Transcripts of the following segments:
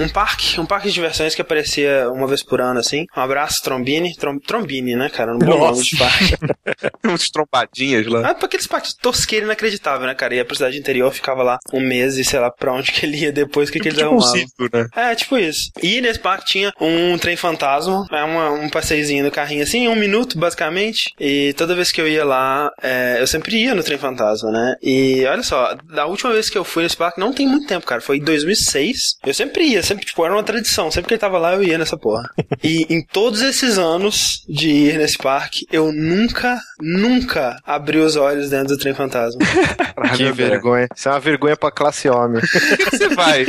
um parque, um parque de diversões que aparecia uma vez por ano, assim. Um abraço, Trombini. Trom, trombini, né, cara? Um bom nome de parque. Uns trombadinhas lá. Ah, pra aqueles parques tosqueiro inacreditável, né, cara? Ia pra cidade interior, ficava lá um mês e sei lá pra onde que ele ia depois, que, que eles Tipo um arrumavam. sítio, né? É, tipo isso. E nesse parque tinha um trem fantasma, é uma, um passeiozinho no carrinho assim, um minuto basicamente. E toda vez que eu ia lá, é, eu sempre ia no trem fantasma, né? E olha só, da última vez que eu fui nesse parque, não tem muito tempo, cara, foi em 2006. Eu sempre ia, sempre, tipo, era uma tradição. Sempre que ele tava lá, eu ia nessa porra. e em todos esses anos de ir nesse parque, eu nunca, nunca abri os olhos dentro do trem fantasma. Que André. vergonha. Isso é uma vergonha pra classe homem. Você vai?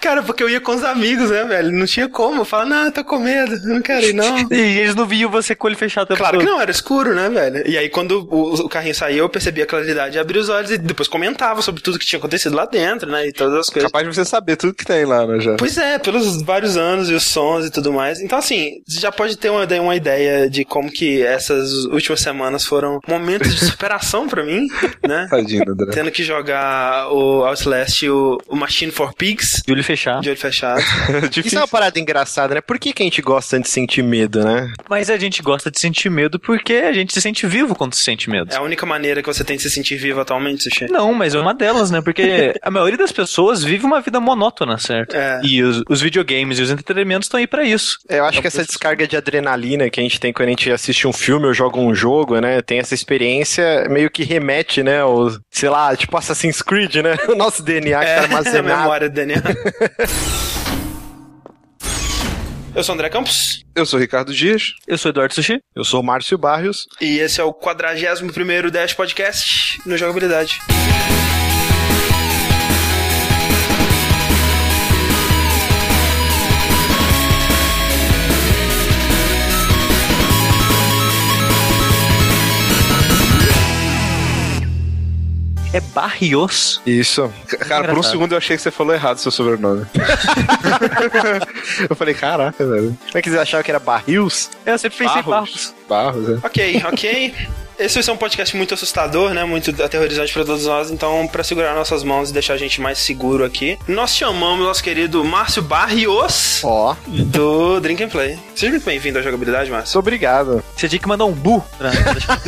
cara, porque eu ia com os amigos, né, velho? Não tinha como. Eu falava, não, eu tô com medo, eu não quero ir, não. E eles não viam você com o olho fechado Claro que não, era escuro, né, velho? E aí, quando o, o carrinho saiu, eu percebi a claridade e abri os olhos e depois comentava sobre tudo que tinha acontecido lá dentro, né? E todas as coisas. Capaz de você saber tudo que tem lá, né, já. Pois é, pelos vários anos e os sons e tudo mais. Então, assim, você já pode ter uma, uma ideia de como que essas últimas semanas foram momentos de superação pra mim, né? Tadinho, André. Tendo que jogar o Outlast e o, o Machine for Pigs De olho fechado. de olho fechado. Isso é uma parada engraçada, né? Por que, que a gente gosta de sentir medo, né? Mas a gente gosta de sentir medo porque a gente se sente vivo quando se sente medo. É a única maneira que você tem de se sentir vivo atualmente, Sushi. Não, mas é uma delas, né? Porque a maioria das pessoas vive uma vida monótona, certo? É. E os, os videogames e os entretenimentos estão aí pra isso. É, Eu acho que essa descarga de adrenalina que a gente tem quando a gente assiste um filme ou joga um jogo, né? Tem essa experiência meio que remete, né? Ao, sei lá, tipo Assassin's Creed, né? O nosso DNA que tá É, a armazenado. memória do DNA. Eu sou o André Campos Eu sou o Ricardo Dias. Eu sou Eduardo Sushi. Eu sou o Márcio Barrios. e esse é o 41º Dash Podcast no Jogabilidade. É Barrios. Isso. Cara, por um segundo eu achei que você falou errado seu sobrenome. Eu falei, caraca, velho. Como é que vocês acharam que era Barrios? Eu sempre pensei em Barros. Barros, é. Ok, ok. Esse vai ser um podcast muito assustador, né? Muito aterrorizante pra todos nós. Então, pra segurar nossas mãos e deixar a gente mais seguro aqui, nós chamamos nosso querido Márcio Barrios Ó, do Drink and Play. Seja muito bem-vindo à jogabilidade, Márcio. muito obrigado. Você tinha que mandar um bu pra.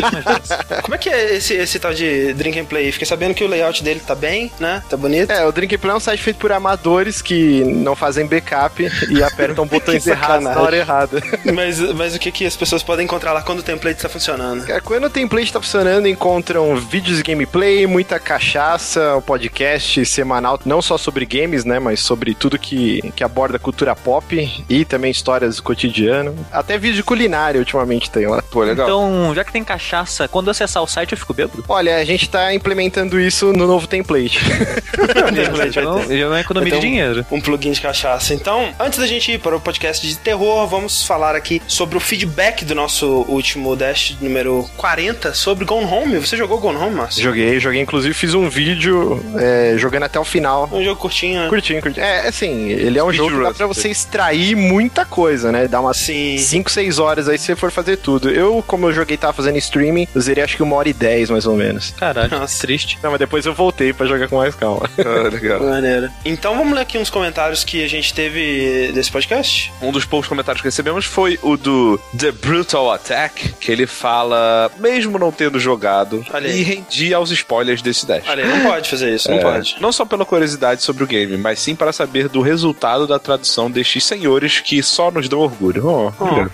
Como é que é esse, esse tal de Drink and Play? Fiquei sabendo que o layout dele tá bem, né? Tá bonito. É, o Drink Play é um site feito por amadores que não fazem backup e apertam botões errados na hora errada. Mas, mas o que, que as pessoas podem encontrar lá quando o template está funcionando? Cara, Quando o template tá funcionando, encontram vídeos de gameplay, muita cachaça, um podcast semanal, não só sobre games, né, mas sobre tudo que, que aborda cultura pop e também histórias do cotidiano. Até vídeo de culinária ultimamente tem lá. Pô, legal. Então, já que tem cachaça, quando eu acessar o site eu fico bêbado? Olha, a gente tá implementando isso no novo template. Template Eu não, eu não é economia Vai de um- dinheiro. um plugin de cachaça. Então, antes da gente ir para o podcast de terror, vamos falar aqui sobre o feedback do nosso último Dash número 40 sobre Gone Home. Você jogou Gone Home, Márcio? Joguei, joguei, inclusive fiz um vídeo é, jogando até o final. Um jogo curtinho, né? Curtinho, curtinho. É, assim, ele é um jogo que dá pra você extrair muita coisa, né? Dá umas Sim. 5, 6 horas aí se você for fazer tudo. Eu, como eu joguei, tava fazendo streaming, eu zerei acho que uma hora e 10, mais ou menos. Caralho, Nossa. triste. Não, mas depois eu voltei pra jogar com mais calma. Ah, legal. Maneiro. Então vamos ler aqui uns comentários que a gente teve desse podcast. Um dos poucos comentários que recebemos foi o do The Brutal Attack, que ele fala, mesmo não tendo jogado, e rendia aos spoilers desse Dash. Olha, não pode fazer isso, não É, pode. Não só pela curiosidade sobre o game, mas sim para saber do resultado da tradução destes senhores que só nos dão orgulho. Oh, obrigado.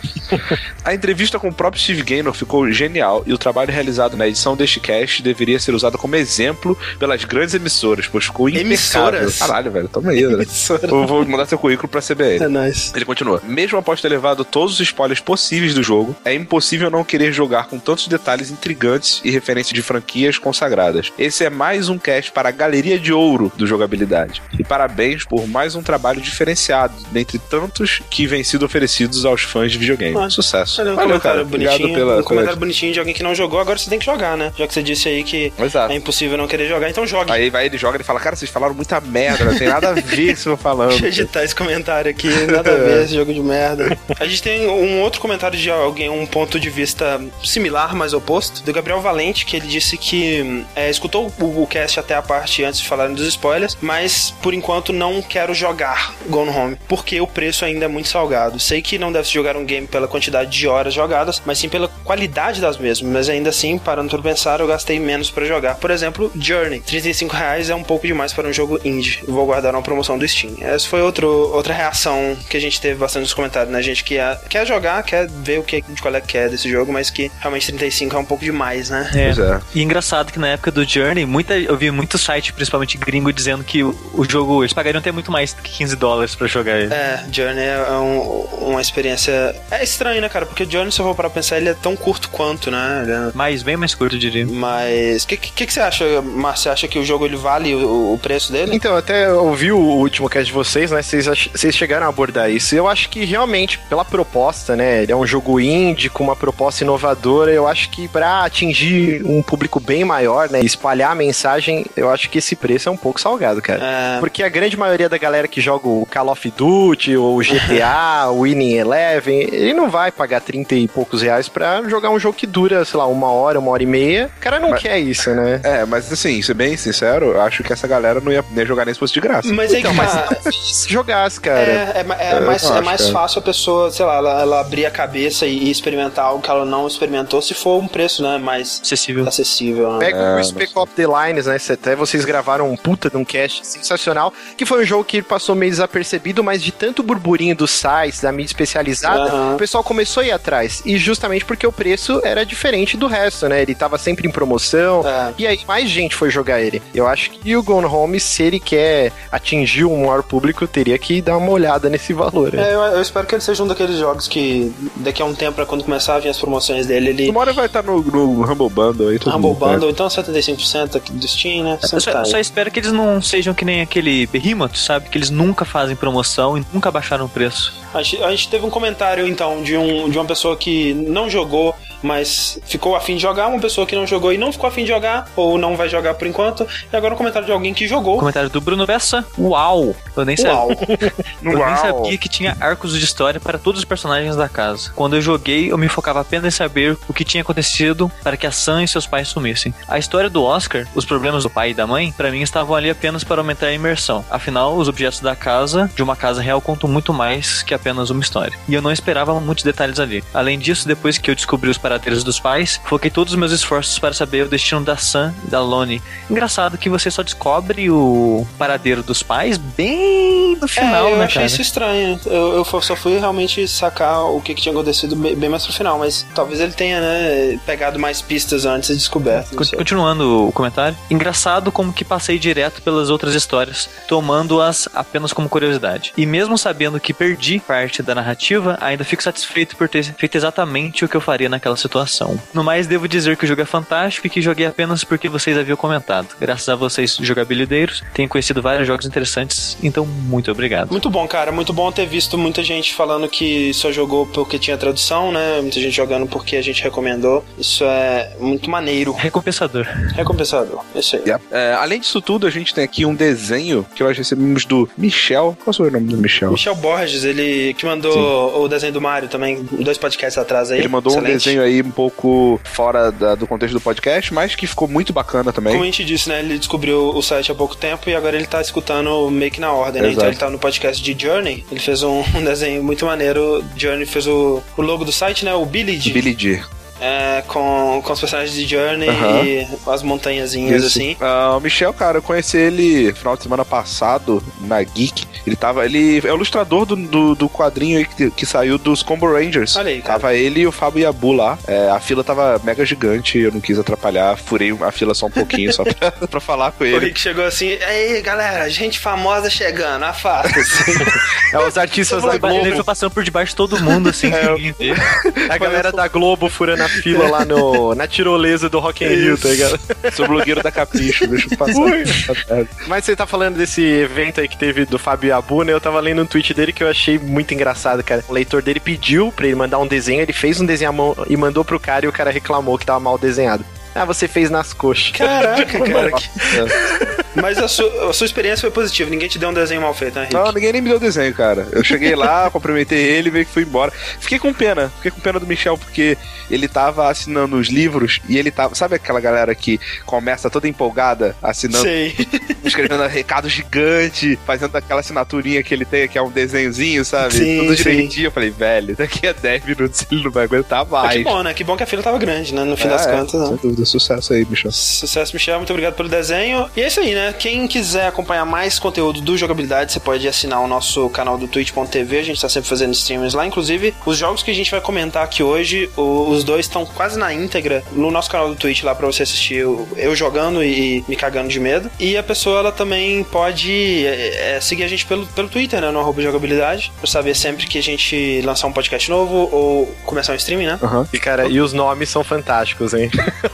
A entrevista com o próprio Steve Gaynor ficou genial e o trabalho realizado na edição deste cast deveria ser usado como exemplo pelas grandes emissoras, pois ficou impecável. Emissoras? Caralho, velho, toma aí, né? Eu vou mandar seu currículo pra CBL. É nice. Ele continua. Mesmo após ter levado todos os spoilers possíveis do jogo, é impossível não querer jogar com tantos detalhes intrigantes e referências de franquias consagradas. Esse é mais um cast para a galeria de ouro do jogabilidade. E parabéns por mais um trabalho diferenciado, dentre tantos que vem sido oferecidos aos fãs de videogame. Ah, Sucesso. Valeu, comentário cara. Obrigado bonitinho. pela. um comentário bonitinho de alguém que não jogou, agora você tem que jogar, né? Já que você disse aí que Exato. é impossível não querer jogar, então jogue. Aí vai ele joga e fala: Cara, vocês falaram muita merda, não tem nada a ver isso que eu falando. Deixa eu editar esse comentário aqui, nada a ver esse jogo de merda. A gente tem um outro comentário de alguém, um ponto de vista similar, mas oposto, do Gabriel Valente, que ele disse que é, escutou o, o cast até a parte antes de falarem dos spoilers, mas por enquanto não quero jogar Gone Home, porque o preço ainda é muito salgado. Sei que não deve se jogar um game pela quantidade de horas jogadas, mas sim pela qualidade das mesmas. Mas ainda assim, parando por pensar, eu gastei menos para jogar. Por exemplo, Journey, 35 reais é um pouco demais para um jogo indie. Vou guardar uma promoção do Steam. Essa foi outro, outra reação que a gente teve bastante nos comentários, né? Gente que é, quer jogar, quer ver o que de qual é que é desse jogo, mas que realmente 35 é um pouco demais, né? É. Pois é. E engraçado que na época do Journey, muita, eu vi muito site, principalmente gringo, dizendo que o, o jogo, eles pagariam até muito mais que 15 dólares pra jogar ele. É, Journey é um- uma experiência. É estranho, né, cara? Porque Journey, se eu for para pensar, ele é tão curto quanto, né? É- Mas bem mais curto, eu diria. Mas. O que, que, que você acha, Márcio? Você acha que o jogo ele vale o, o preço dele? Então, até ouvi o último cast de vocês, né? Vocês, vocês chegaram a abordar isso. Eu acho que realmente, pela proposta, né? Ele é um jogo indie com uma proposta inovadora. Eu acho que pra atingir um público bem maior, né? e Espalhar a mensagem, eu acho que esse preço é um pouco salgado, cara. É, Porque a grande maioria da galera que joga o Call of Duty, ou o GTA, o Winning Eleven, ele não vai pagar 30 e poucos reais pra jogar um jogo que dura, sei lá, uma hora, uma hora e meia. O cara não Mas- quer isso, né? É, mas assim, ser bem sincero, eu acho que essa galera não ia nem jogar nem se fosse de graça. mas aí Então, que mas tá. se jogasse, cara. É, é, é mais, é acho, mais cara. fácil a pessoa, sei lá, ela, ela abrir a cabeça e, e experimentar algo que ela não experimentou se for um preço, né, mais Acessível. acessível. Né? Pega É, o Spec Ops The Lines, né? cê- Até vocês gravaram um puta de um cast sensacional, que foi um jogo que passou meio desapercebido, mas de tanto burburinho dos sites, da mídia especializada, o pessoal começou a ir atrás. E justamente porque o preço era diferente do resto, né? Ele tava sempre em promoção. É. E aí mais gente foi jogar ele. Eu acho que o Gone Home, se ele quer atingir um maior público, teria que dar uma olhada nesse valor. né? É, eu, eu espero que ele seja um daqueles jogos que daqui a um tempo, pra quando começar a vir as promoções dele, ele. Estar no, no Humble Bundle aí, todo Humble mundo. Bundle, então 75% aqui do Steam, né? Eu só, tá só espero que eles não sejam que nem aquele Behemoth, sabe? Que eles nunca fazem promoção e nunca baixaram o preço. A gente, a gente teve um comentário, então, de, um, de uma pessoa que não jogou, mas ficou afim de jogar, uma pessoa que não jogou e não ficou afim de jogar, ou não vai jogar por enquanto, e agora um comentário de alguém que jogou. Comentário do Bruno Bessa. Uau! Eu nem sabia. Uau! Eu nem sabia que tinha arcos de história para todos os personagens da casa. Quando eu joguei, eu me focava apenas em saber o que tinha acontecido para que a Sam e seus pais sumissem. A história do Oscar, os problemas do pai e da mãe, para mim estavam ali apenas para aumentar a imersão. Afinal, os objetos da casa, de uma casa real, contam muito mais que apenas uma história. E eu não esperava muitos detalhes ali. Além disso, depois que eu descobri os paradeiros dos pais, foquei todos os meus esforços para saber o destino da Sam e da Loni. Engraçado que você só descobre o paradeiro dos pais bem no final, é, eu né, achei cara? isso estranho. Eu, eu só fui realmente sacar o que, que tinha acontecido bem, bem mais pro final, mas talvez ele tenha, né, pegado mais pistas antes e descoberto. Continuando o comentário. Engraçado como que passei direto pelas outras histórias, tomando-as apenas como curiosidade. E mesmo sabendo que perdi parte da narrativa, ainda fico satisfeito por ter feito exatamente o que eu faria naquela situação. No mais, devo dizer que o jogo é fantástico e que joguei apenas porque vocês haviam comentado. Graças a vocês, jogabilideiros, tenho conhecido vários jogos interessantes, então muito obrigado. Muito bom, cara. Muito bom ter visto muita gente falando que só jogou porque tinha tradução, né? Muita gente jogando porque a gente recomendou. Isso é muito maneiro. Recompensador. Recompensador. Isso aí. Yep. É, além disso tudo, a gente tem aqui um desenho que nós recebemos do Michel. Qual foi o nome do Michel? Michel Borges, ele que mandou o desenho do Mario também, dois podcasts atrás aí. Ele mandou um Excelente. desenho aí um pouco fora da- do contexto do podcast, mas que ficou muito bacana também. Como a gente disse, né? Ele descobriu o site há pouco tempo e agora ele tá escutando meio que na ordem, né? Exato. Então ele tá no podcast de Journey. Ele fez um, um desenho muito maneiro. Journey fez o, o logo do site, né? O Billy D. Billy D. É, com, com os personagens de Journey Aham. e as montanhazinhas Isso. assim. Ah, o Michel, cara, eu conheci ele no final de semana passado na Geek. Ele tava. Ele é o ilustrador do, do, do quadrinho aí que, que saiu dos Combo Rangers. Olha aí, cara. Tava ele e o Fábio Yabu lá. É, a fila tava mega gigante, eu não quis atrapalhar, furei a fila só um pouquinho só pra, pra falar com O ele. Rick chegou assim, aí galera, gente famosa chegando, afasta-se. É os artistas da Ele foi Globo. passando por debaixo de todo mundo, assim, ver. A galera da Globo furando a fila lá no, na tirolesa do Rock in Rio, tá ligado? Sou blogueiro da Capricho, deixa eu passar. Mas você tá falando desse evento aí que teve do Fábio Abu, né? Eu tava lendo um tweet dele que eu achei muito engraçado, cara. O leitor dele pediu pra ele mandar um desenho, ele fez um desenho à mão e mandou pro cara e o cara reclamou que tava mal desenhado. Ah, você fez nas coxas. Caraca, cara. que- Mas a sua, a sua experiência foi positiva, ninguém te deu um desenho mal feito, né, Henrique? Não, ninguém nem me deu desenho, cara. Eu cheguei lá, cumprimentei ele, veio que fui embora. Fiquei com pena, fiquei com pena do Michel, porque ele tava assinando os livros e ele tava. Sabe aquela galera que começa toda empolgada assinando, Sei. escrevendo recado gigante, fazendo aquela assinaturinha que ele tem, que é um desenhozinho, sabe? Sim, Tudo sim. direitinho. Eu falei, velho, daqui a 10 minutos ele não vai aguentar Mas mais. que bom, né? Que bom que a fila tava grande, né? No fim das É, contas, né? Sem dúvida, sucesso aí, Michel. Sucesso, Michel. Muito obrigado pelo desenho. E é isso aí, né? Quem quiser acompanhar mais conteúdo do Jogabilidade, você pode assinar o nosso canal do twitch.tv. A gente tá sempre fazendo streams lá. Inclusive, os jogos que a gente vai comentar aqui hoje, os dois estão quase na íntegra no nosso canal do Twitch lá pra você assistir eu, jogando e me cagando de medo. E a pessoa, ela também pode é, é, seguir a gente pelo, pelo Twitter, né? No arroba jogabilidade. Pra saber sempre que a gente lançar um podcast novo ou começar um streaming, né? E, cara, e os nomes são fantásticos, hein?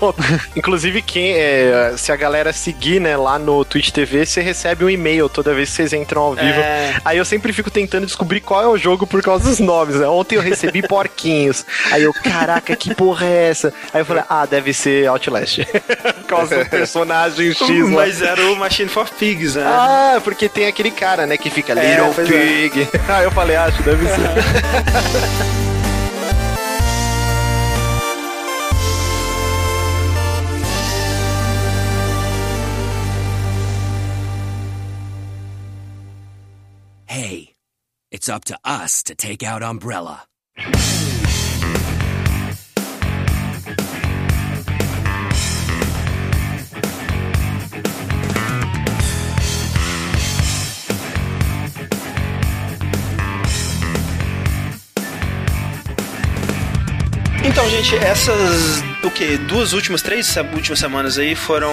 Inclusive, quem é, se a galera seguir, né, lá no Twitch TV, você recebe um e-mail toda vez que vocês entram ao vivo. É. Aí eu sempre fico tentando descobrir qual é o jogo por causa dos nomes, né? Ontem eu recebi porquinhos. Aí eu, caraca, que porra é essa? Aí eu falei, ah, deve ser Outlast. por causa do personagem X lá. Mas era o Machine for Pigs, né? Ah, porque tem aquele cara, né, que fica É, Little é. Pig. Aí eu falei, acho, deve ser. It's up to us to take out Umbrella. Então, gente, essas o que duas últimas, três últimas semanas aí foram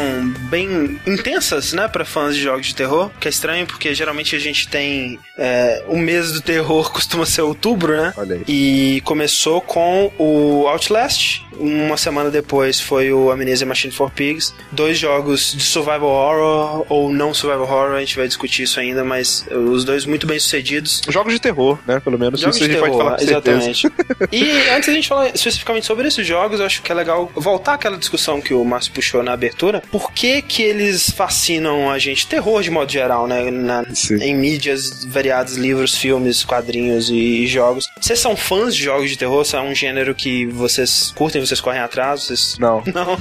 bem intensas, né, para fãs de jogos de terror. Que é estranho porque geralmente a gente tem é, o mês do terror costuma ser outubro, né? Olha aí. E começou com o Outlast. Uma semana depois foi o Amnesia Machine for Pigs. Dois jogos de survival horror ou não survival horror, a gente vai discutir isso ainda, mas os dois muito bem sucedidos. Jogos de terror, né? Pelo menos Jogos isso a gente pode terror, falar com exatamente. e antes da gente falar especificamente sobre esses jogos, eu acho que é legal voltar àquela discussão que o Márcio puxou na abertura. Por que que eles fascinam a gente? Terror de modo geral, né? Na- em mídias variadas, livros, filmes, quadrinhos e, jogos. Vocês são fãs de jogos de terror? Se é um gênero que vocês curtem, vocês correm atrás? Vocês... Não. Não.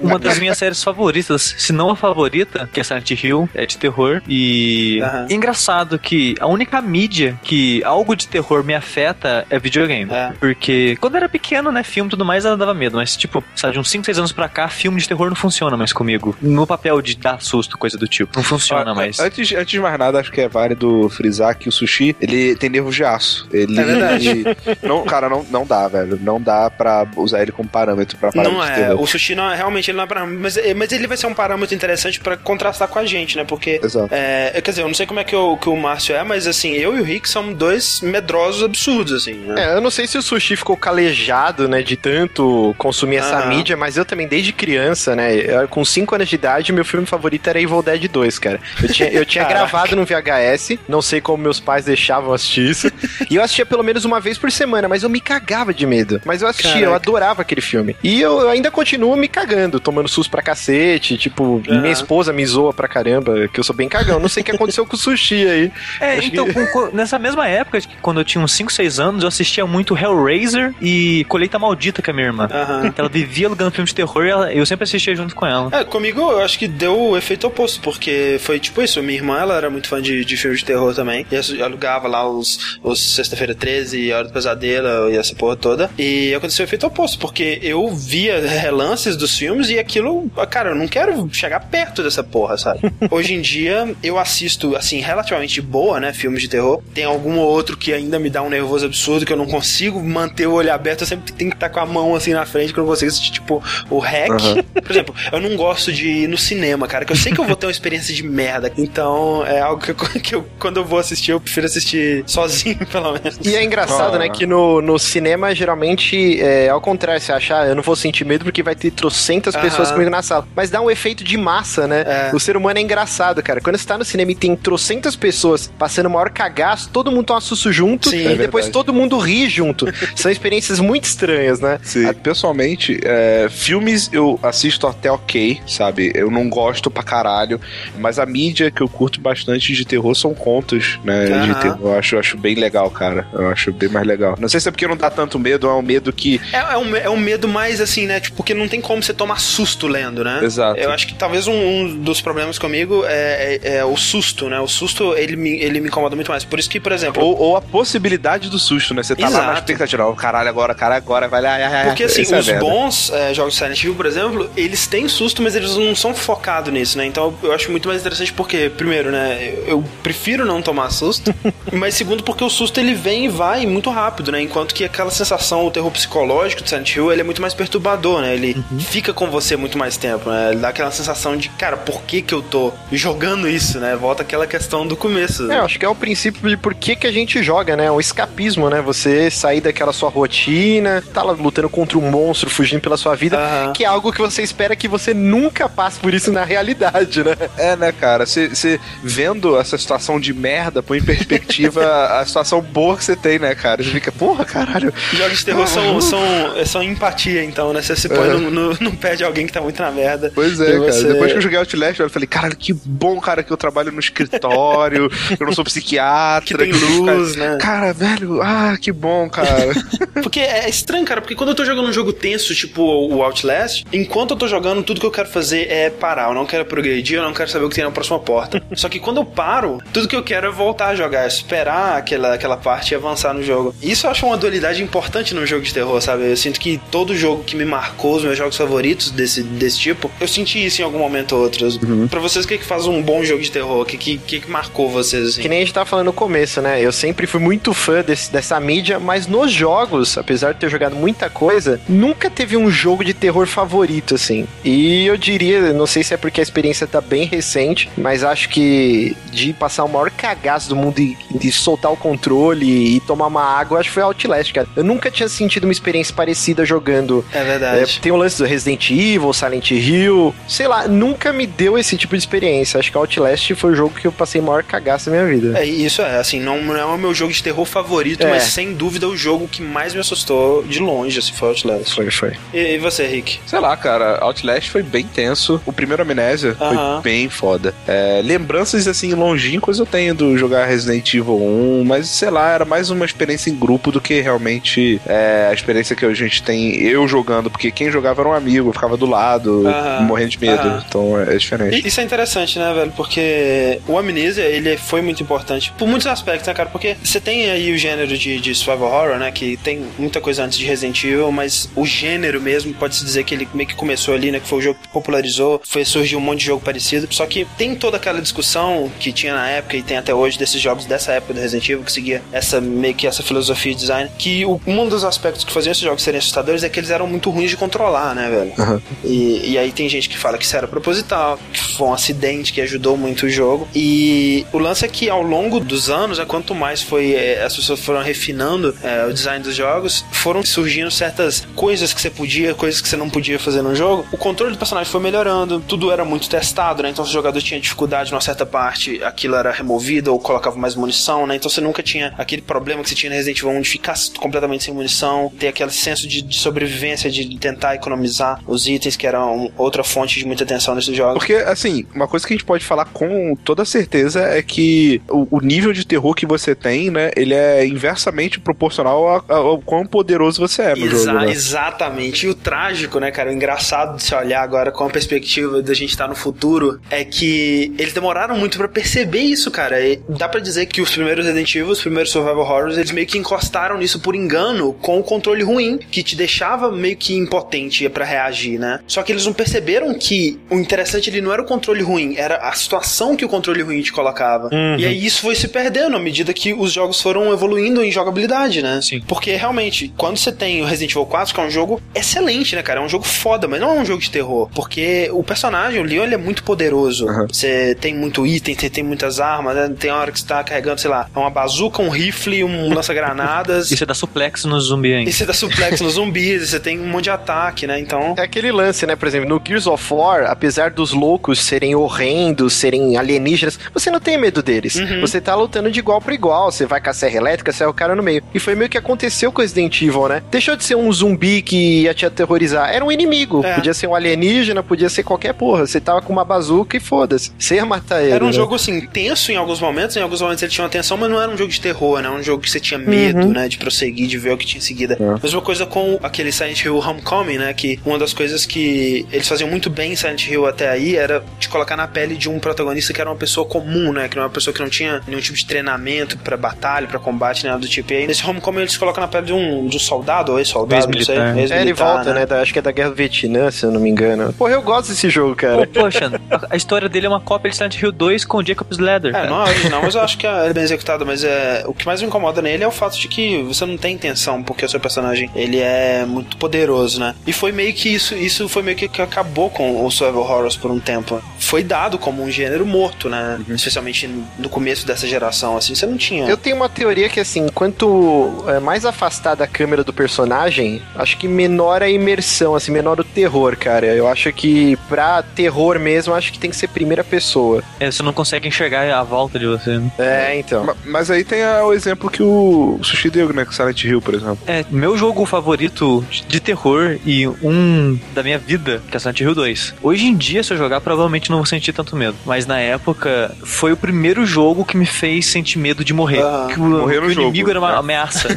Uma das minhas séries favoritas, se não a favorita, que é Silent Hill, é de terror. E Aham. é engraçado que a única mídia que algo de terror me afeta é videogame. É. Porque quando eu era pequeno, né, filme e tudo mais, ela dava medo. Mas, tipo, sabe, de uns 5, 6 anos pra cá, filme de terror não funciona mais comigo. No papel de dar susto, coisa do tipo. Não funciona Ah, mais. Antes, antes de mais nada, acho que é válido frisar que o sushi, ele tem nervos de aço. Ele, É verdade. ele- não, cara, não, não dá, velho. Não dá pra usar ele como parâmetro pra parâmetro Não de é, terror. o sushi não é, realmente ele não é parâmetro, mas, mas ele vai ser um parâmetro interessante pra contrastar com a gente, né? Porque, Exato. é, quer dizer, eu não sei como é que o, que o Márcio é, mas assim, eu e o Rick são dois medrosos absurdos, assim, né? É, eu não sei se o sushi ficou calejado, né, de tanto consumir essa Aham. mídia, mas eu também, desde criança, né, eu- com 5 anos de idade, meu filme favorito era Evil Dead 2, cara. Eu tinha, eu tinha gravado no VHS, não sei como meus pais deixavam assistir isso, e eu assistia pelo menos uma vez por semana, mas eu me cagava de medo. Mas eu assistia, eu Caraca. adorava aquele filme. E eu, eu ainda continuo me cagando, tomando susto pra cacete, tipo, Aham. minha esposa me zoa pra caramba, que eu sou bem cagão. Não sei o que aconteceu com o sushi aí. É, Acho então, com- com- nessa mesma época, que quando eu tinha uns 5, 6 anos, eu assistia muito Hellraiser e Colheita Maldita com a minha irmã. Aham. Ela vivia alugando filme de terror e ela- eu sempre assistia junto com ela. É, comigo eu acho que deu o efeito oposto, porque foi tipo isso, minha irmã ela era muito fã de, de filmes de terror também, e alugava lá os, os Sexta-feira 13, Hora do Pesadelo e essa porra toda, e aconteceu o efeito oposto, porque eu via relances dos filmes e aquilo, cara, eu não quero chegar perto dessa porra, sabe? Hoje em dia eu assisto, assim, relativamente boa, né, filmes de terror, tem algum ou outro que ainda me dá um nervoso absurdo, que eu não consigo manter o olho aberto, eu sempre tenho que estar com a mão assim na frente, que eu não consigo assistir, tipo, o Hack, por exemplo, eu não gosto de ir no cinema, cara, que eu sei que eu vou ter uma experiência de merda. Então, é algo que, eu, que eu- quando eu vou assistir, eu prefiro assistir sozinho, pelo menos. E é engraçado, Ah. né, que no, no cinema, geralmente, é ao contrário, você acha, ah, eu não vou sentir medo porque vai ter trocentas Aham. pessoas comigo na sala. Mas dá um efeito de massa, né? É. O ser humano é engraçado, cara. Quando você tá no cinema e tem trocentas pessoas passando o maior cagaço, todo mundo toma susto junto Sim, e é depois verdade. todo mundo ri junto. São experiências muito estranhas, né? Sim. Pessoalmente, é, filmes eu assisto até ok, sabe? Eu não gosto pra caralho, mas a mídia que eu curto bastante de terror são contos, né? Aham. De terror. Eu acho, eu acho bem legal, cara. Eu acho bem mais legal. Não sei se é porque não dá tanto medo, é um medo que. É, é, um, é um medo mais assim, né? Tipo, porque não tem como você tomar susto lendo, né? Exato. Eu acho que talvez um, um dos problemas comigo é, é- é o susto, né? O susto, ele me, ele me incomoda muito mais. Por isso que, por exemplo, Ou, ou a possibilidade do susto, né? Você tá lá na Exato. expectativa, ó, caralho, agora, cara, agora, vai lá. ai, ai, ai. Porque assim, Isso é os bons é, jogos de Silent Hill, por exemplo, eles têm susto, mas eles não são focados nisso, né? Então eu acho muito mais interessante porque, primeiro, né, eu prefiro não tomar susto, mas segundo, porque o susto ele vem e vai muito rápido, né? Enquanto que aquela sensação, o terror psicológico de Silent Hill, ele é muito mais perturbador, né? Ele fica com você muito mais tempo, né? Ele dá aquela sensação de, cara, por que que eu tô jogando isso, né? Volta aquela questão do começo. É, eu acho que é o princípio de por que, que a gente joga, né? O escapismo, né? Você sair daquela sua rotina, tá lá lutando contra um monstro, fugindo pela sua vida, Aham. que é algo que você espera que você nunca passe por isso na realidade, né? É, né, cara? Você vendo essa situação de merda, põe em perspectiva a situação boa que você tem, né, cara? Você fica, porra, caralho. Jogos de terror são, são, são empatia, então, né? Você se põe no, no, no pé de alguém que tá muito na merda. Pois é, cara. você- Depois que eu joguei Outlast, eu falei, caralho, que bom, cara, que eu trabalho no escritório, eu não sou psiquiatra. Que tem luz, né? Cara, velho, ah, que bom, cara. Porque é estranho, cara, porque quando eu tô jogando um jogo tenso, tipo o Outlast, enquanto eu tô jogando, tudo que eu quero fazer é parar. Eu não quero progredir, eu não quero saber o que tem na próxima porta. Só que quando eu paro, tudo que eu quero é voltar a jogar, esperar aquela, aquela parte e avançar no jogo. Isso eu acho uma dualidade importante num jogo de terror, sabe? Eu sinto que todo jogo que me marcou, os meus jogos favoritos desse, desse tipo, eu senti isso em algum momento ou outro. Pra vocês, o que, que faz um bom jogo de terror? O que, que, que, que marcou vocês, assim? Que nem a gente tava falando no começo, né? Eu sempre fui muito fã desse- dessa mídia, mas nos jogos, apesar de ter jogado muita coisa, nunca teve um jogo de terror favorito, assim. E eu diria, não sei se é porque a experiência tá bem recente, mas acho que de passar o maior cagaço do mundo e de soltar o controle e tomar uma água, acho que foi Outlast, cara. Eu nunca tinha sentido uma experiência parecida jogando É verdade. é, tem o lance do Resident Evil, Silent Hill. Sei lá, nunca me deu esse tipo de experiência. Acho que Outlast foi o jogo que eu passei maior cagaço na minha vida. É, isso é, assim, não, não é o meu jogo de terror favorito, É. mas sem dúvida o jogo que mais me assustou de longe, assim, foi Outlast. Foi, foi. E, e você, Rick? Sei lá, cara, Outlast foi bem tenso. O primeiro Amnésia Aham. foi bem foda. É, lembranças, assim, longínquas eu tenho do jogar Resident Evil 1, mas sei lá, era mais uma experiência em grupo do que realmente é, a experiência que a gente tem eu jogando, porque quem jogava era um amigo, eu ficava do lado, Aham. morrendo de medo. Aham. Então é, é diferente. E Isso é interessante, né, velho? Porque o Amnesia, ele foi muito importante por muitos aspectos, né, cara? Porque você tem aí o gênero de, de survival horror, né? Que tem muita coisa antes de Resident Evil, mas o gênero mesmo, pode-se dizer que ele meio que começou ali, né? Que foi o jogo que popularizou, foi surgiu um monte de jogo parecido. Só que tem toda aquela discussão que tinha na época e tem até hoje desses jogos dessa época do Resident Evil que seguia essa meio que essa filosofia de design. Que o- um dos aspectos que faziam esses jogos serem assustadores é que eles eram muito ruins de controlar, né, velho? E, e aí tem gente que fala que isso era proposital, que foi um acidente que ajudou muito o jogo. E o lance é que ao longo dos anos, né, quanto mais foi eh, as pessoas foram refinando eh, o design dos jogos, foram surgindo certas coisas que você podia, coisas que você não podia fazer no jogo. O controle do personagem foi melhorando, tudo era muito testado, né? Então se o jogador tinha dificuldade numa certa parte, aquilo era removido ou colocava mais munição, né? Então você nunca tinha aquele problema que você tinha no Resident Evil 1 de ficar completamente sem munição, ter aquele senso de, de sobrevivência, de tentar economizar os itens, que eram outra fonte de muita tensão nesses jogos. Porque, assim, uma coisa que a gente pode falar com toda certeza é que o, o nível de terror que você tem, né, ele é inversamente proporcional a- a- ao quão poderoso você é no Exa- jogo, né? Exatamente. E o trágico, né, cara? O engraçado de se olhar agora com a perspectiva da gente estar no futuro é que eles demoraram muito pra perceber isso, cara. E dá pra dizer que os primeiros Resident Evil, os primeiros Survival Horrors, eles meio que encostaram nisso por engano com o controle ruim, que te deixava meio que impotente pra reagir, né? Só que eles não perceberam que o interessante ali não era o controle ruim, era a situação que o controle ruim te colocava. E aí isso foi se perdendo à medida que os jogos foram evoluindo em jogabilidade, né? Sim. Porque realmente, quando você tem o Resident Evil 4, que é um jogo excelente, né, cara? É um jogo foda, mas não é um jogo de terror. Porque o personagem, o Leon, ele é muito poderoso. Você tem muito item, você tem muitas armas, né? Tem hora que você tá carregando, sei lá, uma bazuca, um rifle, um lança-granadas. Isso é dar suplex no zumbi ainda. E você dá suplex nos zumbis, e você tem um monte de ataque, né? Então. É aquele lance, né? Por exemplo, no Gears of War, apesar dos loucos serem horrendos, serem alienígenas, você não tem medo deles. Você tá lutando de igual pra igual. Você vai com a serra elétrica, você é o cara no meio. E foi meio que aconteceu com Resident Evil, né? Deixou de ser um zumbi que ia te aterrorizar. Era um inimigo. É. Podia ser um alienígena, podia ser qualquer porra. Você tava com uma bazuca e foda-se. Você ia matar ele. Era um né? jogo, assim, tenso em alguns momentos, em alguns momentos ele tinha uma tensão, mas não era um jogo de terror, né? Era um jogo que você tinha medo, né? De prosseguir, de ver o que tinha em seguida. Mesma coisa com aquele Silent Hill Homecoming, né? Que uma das coisas que eles faziam muito bem em Silent Hill até aí era te colocar na pele de um protagonista que era uma pessoa comum, né? Que era uma pessoa que não tinha nenhum tipo de treinamento pra batalha, pra combate, nada do tipo. E aí nesse Homecoming eles colocam na pele de um, de um soldado ou ex-soldado, Ex-militar. É, ele volta, né? da- acho que é da Guerra do Vietnã, se eu não me engano. Porra, eu gosto desse jogo, cara. Pô, poxa, a, a história dele é uma cópia de Silent Hill 2 com Jacob's Ladder. É, cara. não é original, mas eu acho que é bem executado. Mas é, o que mais me incomoda nele é o fato de que você não tem intenção, porque o seu personagem ele é muito poderoso, né? E foi meio que isso, isso foi meio que, que acabou com o survival horrors por um tempo. Foi dado como um gênero morto, né? Especialmente no começo dessa geração, assim, você não tinha. Eu tenho uma teoria que, assim, quanto é, mais afastada a câmera do personagem, acho que menor a imersão, assim, menor o terror, cara. Eu acho que pra terror mesmo, acho que tem que ser primeira pessoa. É, você não consegue enxergar a volta de você. né? É, então. Ma- Mas aí tem ah, o exemplo que o Sushi deu, né? Com Silent Hill, por exemplo. É, meu jogo favorito de terror e um da minha vida, que é Silent Hill 2. Hoje em dia, se eu jogar, provavelmente não vou sentir tanto medo. Mas na época, foi o primeiro jogo que me fez sentir medo de morrer. Ah, que o, morrer no que o inimigo jogo, era uma ameaça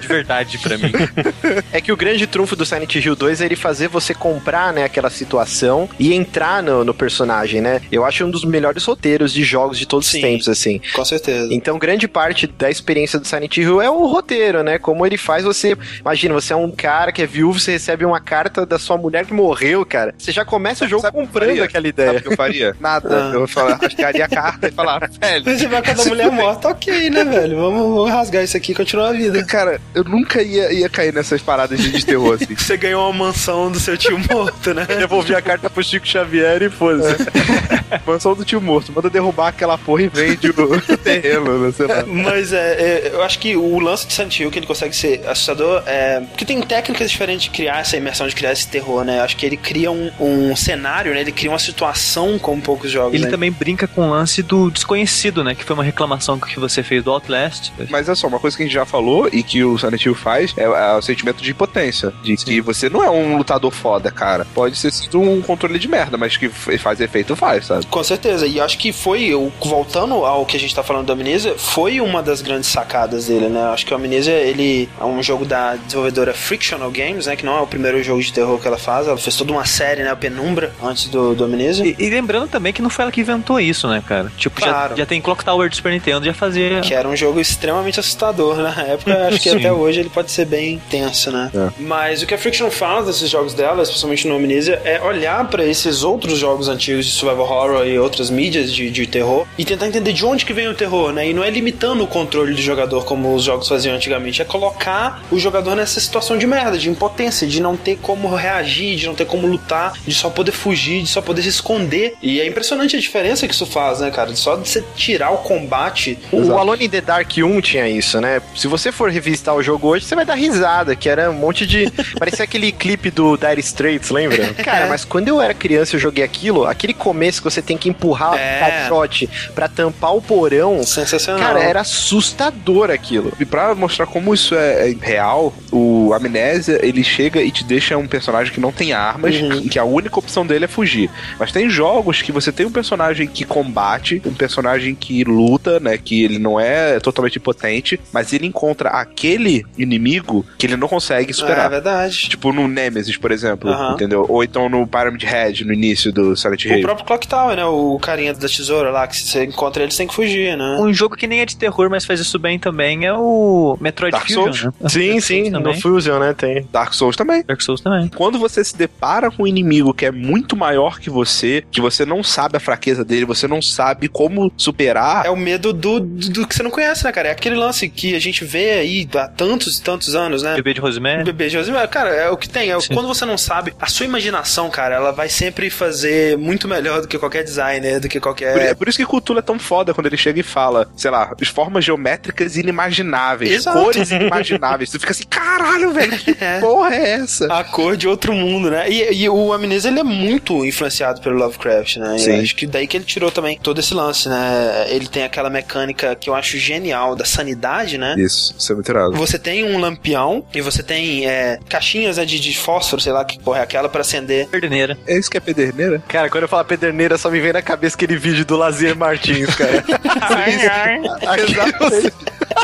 de verdade pra mim. É que o grande trunfo do Silent Hill 2 é ele fazer você comprar, né, aquela situação e entrar no, no personagem, né? Eu acho um dos melhores roteiros de jogos de todos Sim. os tempos, assim. Com certeza. Então, grande parte da experiência do Silent Hill é o roteiro, né? Como ele faz você. Imagina, você é um cara que é viúvo, você recebe uma carta da sua mulher que morreu, cara. Você já começa o jogo Sabe comprando aquela Sabe o ideia. que eu faria? Nada. Ah. Eu vou falar, rasgaria a carta e falar, velho. Você vai com a da mulher morta, ok, né, velho? Vamos, vamos rasgar isso aqui e continuar a vida. Cara, eu nunca ia, ia cair nessas paradas de, de terror, assim. Você ganhou uma mansão do seu tio morto, né? Devolvi a carta pro Chico Xavier e foda-se. Mansão do tio morto. Manda derrubar aquela porra e vende o terreno, né? Sei lá. Mas é, é, eu acho que o lance de Silent Hill, que ele consegue ser assustador, é. Porque tem técnicas diferentes de criar essa imersão, de criar esse terror, né? Acho que ele cria um, um cenário, né? Ele cria uma situação como poucos jogos. Ele né? também brinca com o lance do desconhecido, né? Que foi uma reclamação que você fez do Outlast. Mas é só, uma coisa que a gente já falou e que o Silent Hill faz é, é o sentimento de impotência. De que você não é um lutador foda, cara. Pode ser um controle de merda, mas que faz efeito, faz, sabe? Com certeza, e acho que foi, voltando ao que a gente tá falando do Amnesia, foi uma das grandes sacadas dele, né? Acho que o Amnesia, ele é um jogo da desenvolvedora Frictional Games, né? Que não é o primeiro jogo de terror que ela faz, ela fez toda uma série, né? O Penumbra, antes do, do Amnesia. E, e lembrando também que não foi ela que inventou isso, né, cara? Tipo, Claro. já, já tem Clock Tower do Super Nintendo, já fazia. Que era um jogo extremamente assustador na época. Acho que Sim. até hoje ele pode ser bem tenso, né? Mas o que a Friction faz desses jogos dela, especialmente no Amnesia, é olhar pra esses outros jogos antigos de survival horror e outras mídias de, de terror e tentar entender de onde que vem o terror, né? E não é limitando o controle do jogador como os jogos faziam antigamente, é colocar o jogador nessa situação de merda, de impotência, de não ter como reagir, de não ter como lutar, de só poder fugir, de só poder se esconder. E é impressionante a diferença que isso faz, né, cara? Só de você tirar o combate O Alone in the Dark 1 tinha isso, né? Se você for revisitar o jogo hoje, você vai dar risada, que era um monte de. Parecia aquele clipe do Dire Straits, lembra? Cara, mas quando eu era criança e eu joguei aquilo, aquele começo que você tem que empurrar É. o caixote pra tampar o porão. sensacional. Cara, era assustador aquilo. E pra mostrar como isso é, é real, o Amnésia, ele chega e te deixa um personagem que não tem armas e que a única opção dele é fugir. Mas tem jogos que você tem um personagem que combate, um personagem que luta, né, que ele não é totalmente impotente, mas ele encontra aquele inimigo que ele não consegue É superar. verdade. Tipo no Nemesis, por exemplo, Aham. entendeu? Ou então no Pyramid Head, no início do Silent O Hill. próprio Clock Tower, né? O carinha da tesoura lá, que se você encontra ele, você tem que fugir, né? Um jogo que nem é de terror, mas faz isso bem também é o Metroid Dark Fusion, Souls? né? Sim, Dark sim, Souls no. Fusion, né? Tem. Dark Souls também. Dark Souls também. Quando você se depara com um inimigo que é muito maior que você, que você não sabe a fraqueza dele, você não sabe como superar, É o medo do, do, do que você não conhece, né, cara? É aquele lance que a gente vê aí há tantos e tantos anos, né? Bebê de Rosemary. Bebê de Rosemary, cara, é o que tem. É Sim. quando você não sabe, a sua imaginação, cara, ela vai sempre fazer muito melhor do que qualquer designer, do que Por, qualquer. é por isso que Cthulhu é tão foda quando ele chega e fala, sei lá, de formas geométricas inimagináveis, Exato. cores inimagináveis. Tu fica assim, caralho, velho, que É. porra é essa? A cor de outro mundo, né? E, e o Amnesia, ele é muito influenciado pelo Lovecraft, né? Sim. acho que daí que ele tirou também todo esse lance, né? Ele tem aquela mecânica que eu acho genial da sanidade, né? Isso, isso é muito irado. Você tem um lampião e você tem tem é, caixinhas né, de, de fósforo, sei lá que porra é aquela, pra acender. Perdeneira. É isso que é pederneira? Cara, quando eu falo pederneira, só me vem na cabeça aquele vídeo do Lazier Martins, cara. Exatamente.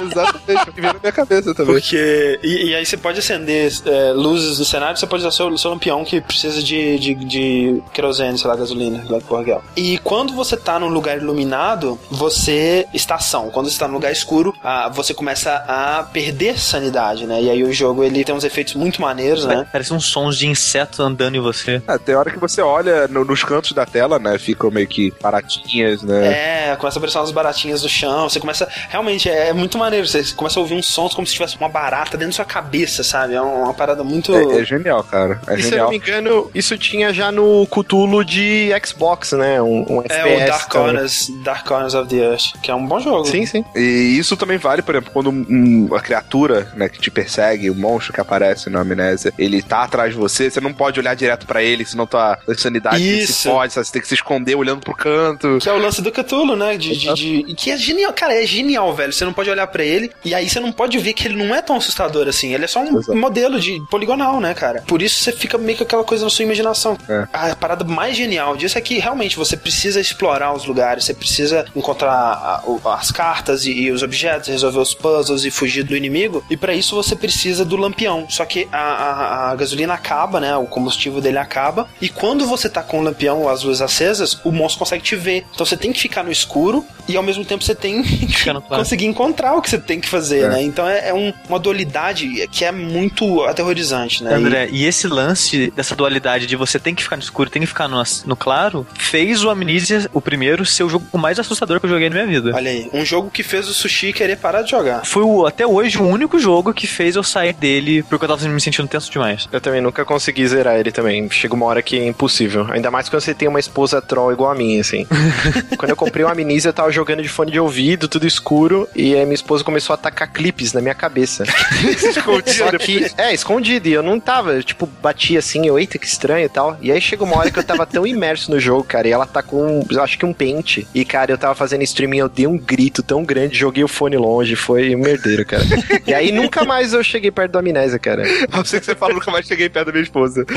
Exatamente. Veio na minha cabeça também. Porque. E, e aí você pode acender é, luzes no cenário, você pode usar seu, seu lampião que precisa de, de, de querosene, sei lá, gasolina, sei lá porra que é. E quando você tá num lugar iluminado, você está ação. Quando você tá num lugar escuro, ah, você começa a perder sanidade, né? E aí o jogo ele tem uns efeitos muito maneiros, né? Parece uns sons de inseto andando em você. Ah, tem hora que você olha no- nos cantos da tela, né? Ficam meio que baratinhas, né? É, começa a aparecer umas baratinhas no chão. Você começa. Realmente, é muito maneiro. Você começa a ouvir uns sons como se tivesse uma barata dentro da sua cabeça, sabe? É uma parada muito. É, é genial, cara. É E se eu genial. não me engano, isso tinha já no Cthulhu de Xbox, né? Um, um É FPS o Dark também. Corners, Dark Corners of the Earth, que é um bom jogo. Sim, sim. E isso também vale, por exemplo, quando um- a criatura, né, que te persegue, o monstro que aparece na amnésia, ele tá atrás de você, você não pode olhar direto pra ele, senão tua sanidade se Isso. pode, sabe? Você tem que se esconder olhando pro canto. Que é o lance do Cthulhu, né? De, de, de- que é genial, cara, é genial, velho. Você não pode olhar pra ele e aí você não pode ver que ele não é tão assustador assim. Ele é só um Exato. modelo de poligonal, né, cara? Por isso você fica meio com aquela coisa na sua imaginação. É. A parada mais genial disso é que realmente você precisa explorar os lugares, você precisa encontrar as cartas e, e os objetos, resolver os puzzles e fugir do inimigo. E pra isso você precisa do lampião. Só que a, a- a gasolina acaba, né? O combustível dele acaba. E quando você tá com o lampião, as luzes acesas, o monstro consegue te ver. Então você tem que ficar no escuro e ao mesmo tempo você tem que Ficar no claro. conseguir encontrar o que você tem que fazer, É. né? Então é, é um- uma dualidade que é muito aterrorizante, né? E- André, e esse lance dessa dualidade de você tem que ficar no escuro, tem que ficar no, no claro, fez o Amnesia, o primeiro, ser o jogo mais assustador que eu joguei na minha vida. Olha aí, um jogo que fez o Sushi querer parar de jogar. Foi o, até hoje o único jogo que fez eu sair dele porque eu tava me sentindo tenso demais. Eu também nunca consegui zerar ele também. Chega uma hora que é impossível. Ainda mais quando você tem uma esposa troll igual a minha, assim. quando eu comprei o Amnesia, eu tava jogando de fone de ouvido, tudo escuro, e aí minha esposa começou a atacar clipes na minha cabeça. Só que, é, escondido, e eu não tava, eu, tipo, batia assim, eu, eita, que estranho e tal. E aí chegou uma hora que eu tava tão imerso no jogo, cara, e ela tá com, um, eu acho que um pente. E, cara, eu tava fazendo streaming, eu dei um grito tão grande, joguei o fone longe, foi um merdeiro, cara. E aí nunca mais eu cheguei perto do Amnésia, cara. Eu sei que você fala, nunca mais cheguei perto da minha esposa.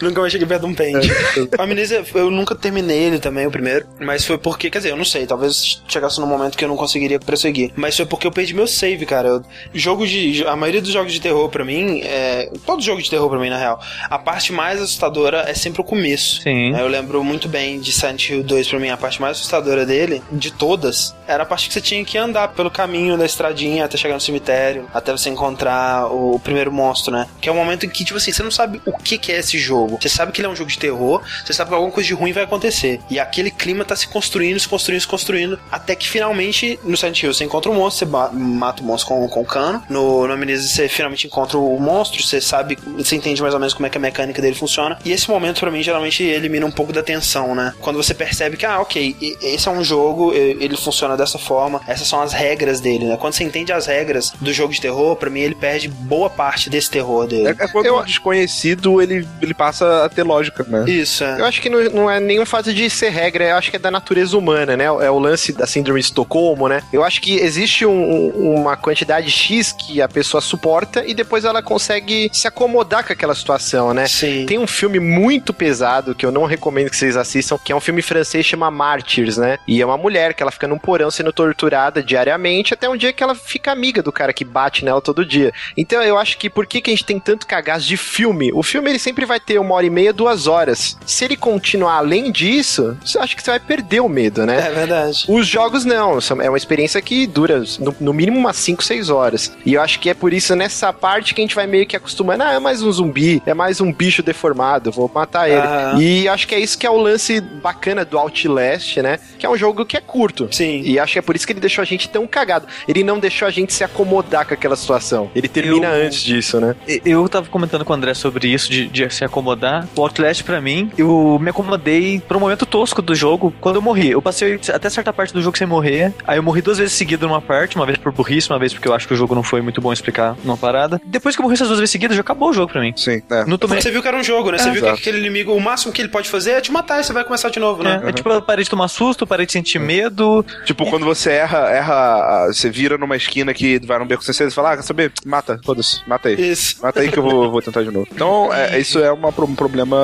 Nunca mais cheguei perto de um pente. o Amnesia, eu nunca terminei ele também, o primeiro. Mas foi porque, quer dizer, eu não sei, talvez chegasse num momento que eu não conseguiria prosseguir. Mas foi porque eu perdi meu save, cara. Eu- jogo de. A maioria dos jogos de terror pra mim, é, todo jogo de terror pra mim, na real, a parte mais assustadora é sempre o começo. Sim. Eu lembro muito bem de Silent Hill 2 pra mim, a parte mais assustadora dele, de todas, era a parte que você tinha que andar pelo caminho da estradinha até chegar no cemitério, até você encontrar o, o primeiro monstro, né? Que é o momento em que, tipo assim, você não sabe o que, que é esse jogo. Você sabe que ele é um jogo de terror, você sabe que alguma coisa de ruim vai acontecer. E aquele clima tá se construindo, se construindo, se construindo, até que finalmente no Silent Hill você encontra o monstro, você mata o monstro com, com o cano. No, no Amnesia você finalmente encontra o monstro, você sabe, você entende mais ou menos como é que a mecânica dele funciona. E esse momento, pra mim, geralmente elimina um pouco da tensão, né? Quando você percebe que, ah, ok, esse é um jogo, e- ele funciona dessa forma, essas são as regras dele, né? Quando você entende as regras do jogo de terror, pra mim ele perde boa parte desse terror É, dele. é quando Eu- o desconhecido, ele, ele passa a ter lógica, né? Isso, é. Eu acho que não, não é nenhum fato de ser regra, eu acho que é da natureza humana, né? É o lance da síndrome de Estocolmo, né? Eu acho que existe um- um- uma quantidade X que a pessoa suporta e depois ela consegue se acomodar com aquela situação, né? Sim. Tem um filme muito pesado que eu não recomendo que vocês assistam, que é um filme francês chama Mártires, né? E é uma mulher que ela fica num porão sendo torturada diariamente até um dia que ela fica amiga do cara que bate nela todo dia. Então eu acho que por que, que a gente tem tanto cagaço de filme? O filme ele sempre vai ter uma hora e meia, duas horas. Se ele continuar além disso, eu acho que você vai perder o medo, né? É verdade. Os jogos não, são- é uma experiência que dura no, no mínimo umas 5, 6 horas. E eu acho que é por isso nessa parte que a gente vai meio que acostumando, ah, é mais um zumbi, é mais um bicho deformado, vou matar ele. Aham. E acho que é isso que é o lance bacana do Outlast, né? Que é um jogo que é curto. Sim. E acho que é por isso que ele deixou a gente tão cagado. Ele não deixou a gente se acomodar com aquela situação. Ele termina Eu- antes disso, né? Eu tava comentando com o André sobre isso, de, de se acomodar. O Outlast, pra mim, eu me acomodei pro momento tosco do jogo quando eu morri. Eu passei até certa parte do jogo sem morrer. Aí eu morri duas vezes seguidas numa parte, uma vez por burrice, uma vez porque eu acho que o jogo não foi muito bom explicar uma parada. Depois que eu morri essas duas vezes seguidas, já acabou o jogo pra mim. Sim, é. Não tomei. Você viu que era um jogo, né? Você É, viu que exato. aquele inimigo, o máximo que ele pode fazer é te matar e você vai começar de novo, né? É, é tipo, eu parei de tomar susto, parei de sentir medo. Tipo, quando você erra, erra, você vira numa esquina que vai num beco sem saída e fala, ah, quer saber? Mata, foda-se, mata aí. Isso. Mata aí que eu vou, vou tentar de novo. Então, é, isso é uma, um problema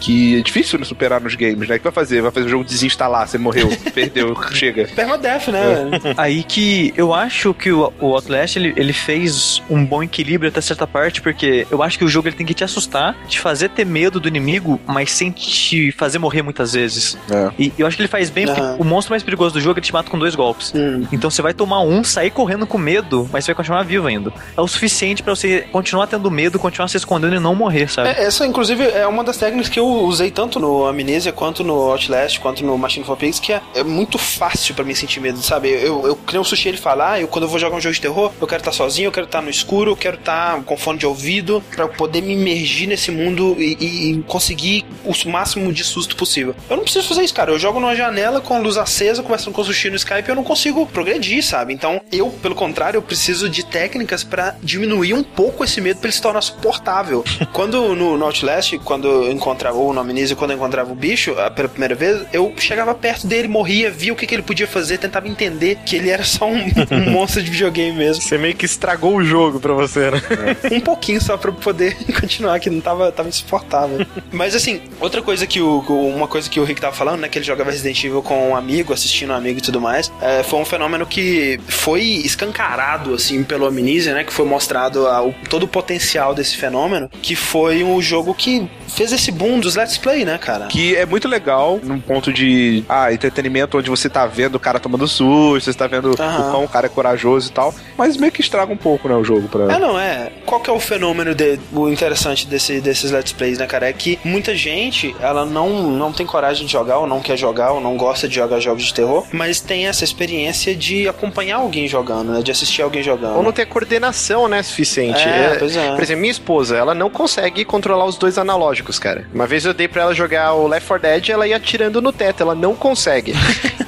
que é difícil de superar nos games, né? O que vai fazer? Vai fazer o jogo desinstalar, você morreu, perdeu, chega. Permadeath, né? É. Aí que eu acho que o, o Outlast ele, ele fez um bom equilíbrio até certa parte, porque eu acho que o jogo ele tem que te assustar, te fazer ter medo do inimigo, mas sem te fazer morrer muitas vezes. É. E eu acho que ele faz bem, porque Aham. o monstro mais perigoso do jogo ele te mata com dois golpes. Hum. Então você vai tomar um, sair correndo com medo, mas você vai continuar vivo ainda. É o suficiente pra você continuar tendo medo, continuar se escondendo e não morrer, sabe? É, essa, inclusive, é uma das técnicas que eu usei tanto no Amnesia, quanto no Outlast, quanto no Machine for Pigs, que é, é muito fácil pra mim sentir medo, sabe? Eu, eu creio o sushi ele falar, eu quando eu vou jogar um jogo de terror, eu quero estar sozinho, eu quero estar no escuro, eu quero estar com fone de ouvido, eu poder me imergir nesse mundo e, e- conseguir o máximo de susto possível. Eu não preciso fazer isso, cara. Eu jogo numa janela com a luz acesa, conversando com o sushi no Skype, eu não consigo progredir, sabe? Então, eu, pelo contrário, eu preciso de técnicas pra diminuir um pouco esse medo pra ele se tornar suportável. quando no, no Outlast, quando eu encontrava, ou no Amnesia, quando eu encontrava o bicho ah, pela primeira vez, eu chegava perto dele, morria, via o que, que ele podia fazer, tentava entender que ele era só um, um monstro de videogame mesmo. Você meio que estragou o jogo pra você, né? um pouquinho só pra poder continuar, que não tava, tava insuportável. Mas assim, outra coisa que o. Uma coisa que o Rick tava falando, né? Que ele jogava Resident Evil com um amigo, assistindo um amigo e tudo mais. é, foi um fenômeno que foi escancarado, assim, pelo Amnesia, né? Que foi mostrado a- o- todo o potencial desse fenômeno. Que foi um jogo que fez esse boom dos Let's Play, né, cara? Que é muito legal num ponto de ah, entretenimento onde você tá vendo o cara tomando susto, você tá vendo Aham. o quão o cara é corajoso e tal, mas meio que estraga um pouco, né, o jogo pra... É, não, é. Qual que é o fenômeno, de, o interessante desse, desses Let's Plays, né, cara? É que muita gente, ela não, não tem coragem de jogar, ou não quer jogar, ou não gosta de jogar jogos de terror, mas tem essa experiência de acompanhar alguém jogando, né? De assistir alguém jogando. Ou não ter coordenação, né, suficiente. É, pois é. Por exemplo, minha esposa, ela não consegue controlar os dois analógicos, cara. Uma vez eu dei pra ela jogar o Left 4 Dead, ela ia atirando no teto, ela não consegue.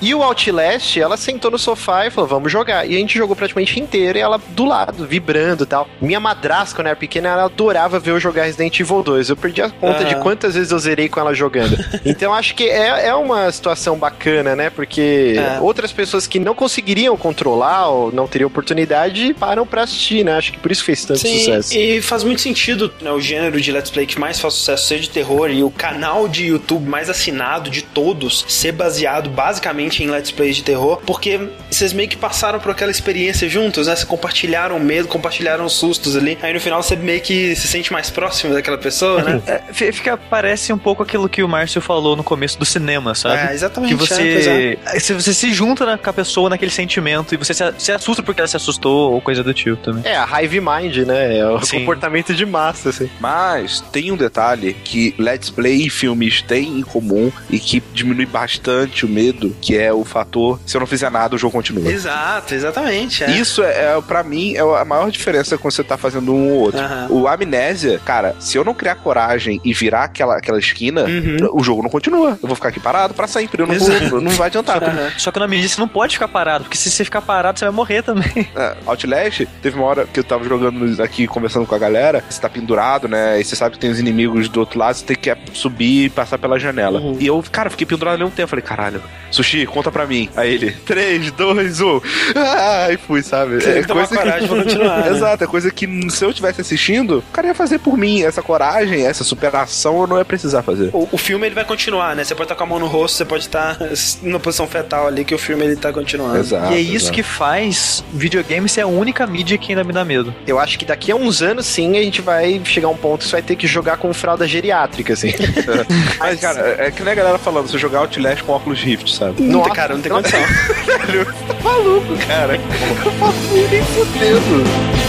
E o Outlast, ela sentou no sofá e falou, vamos jogar. E a gente jogou praticamente inteiro, e ela do lado, vibrando e tal. Minha madrasta, quando era pequena, ela adorava ver eu jogar Resident Evil 2. Eu perdi a conta Ah. de quantas vezes eu zerei com ela jogando. então acho que é, é uma situação bacana, né? Porque É. outras pessoas que não conseguiriam controlar ou não teriam oportunidade param pra assistir, né? Acho que por isso fez tanto Sim, sucesso. e faz muito sentido né, o gênero de Let's Play que mais faz sucesso ser de terror e o canal de YouTube mais assinado de todos ser baseado basicamente em Let's Plays de terror, porque vocês meio que passaram por aquela experiência juntos, né? Vocês compartilharam o medo, compartilharam os sustos ali, aí no final você meio que se sente mais próximo daquela pessoa, né? É, fi- fica, parece um pouco aquilo que o Márcio falou no começo do cinema, sabe? É, exatamente. Que é, pois é. você, se você se junta né, com a pessoa naquele sentimento e você se, se assusta porque ela se assustou ou coisa do tipo também. É, a Hive Mind, né? É o Sim. comportamento de massa, assim. Mas tem um detalhe que Let's Play e filmes têm em comum e que diminui bastante o medo, que é o fator, se eu não fizer nada, o jogo continua. Exato, exatamente. É. Isso é, é para mim, é a maior diferença quando você tá fazendo um ou outro. Aham. O Amnésia, cara, se eu não criar coragem e virar aquela, aquela esquina, Uhum. o jogo não continua. Eu vou ficar aqui parado pra sempre. Eu não, Exato. vou, não vai adiantar. Aham. Só que na medida você não pode ficar parado, porque se você ficar parado, você vai morrer também. É, Outlast, teve uma hora que eu tava jogando aqui, conversando com a galera, você tá pendurado, né? E você sabe que tem os inimigos do outro lado, você tem que subir e passar pela janela. Uhum. E eu, cara, fiquei pendurado ali um tempo. Falei, caralho, Sushi, conta pra mim. Aí ele, 3, 2, 1. Ah, e fui, sabe? Tem que tomar coragem pra continuar, né? Exato, é coisa que se eu estivesse assistindo, o cara ia fazer por mim. Essa coragem, essa superação, eu não ia precisar fazer. O, o filme ele vai continuar, né? Você pode estar com a mão no rosto, você pode estar numa posição fetal ali, que o filme ele tá continuando. Exato. e é isso exato. que faz videogame ser a única mídia que ainda me dá medo. Eu acho que daqui a uns anos, sim, a gente vai chegar a um ponto que você vai ter que jogar com fralda geriátrica, assim. Mas, cara, é que nem a galera falando, você jogar Outlast com óculos Rift, sabe? Não, cara, não tem condição. Maluco, cara. Eu faço nem fudendo.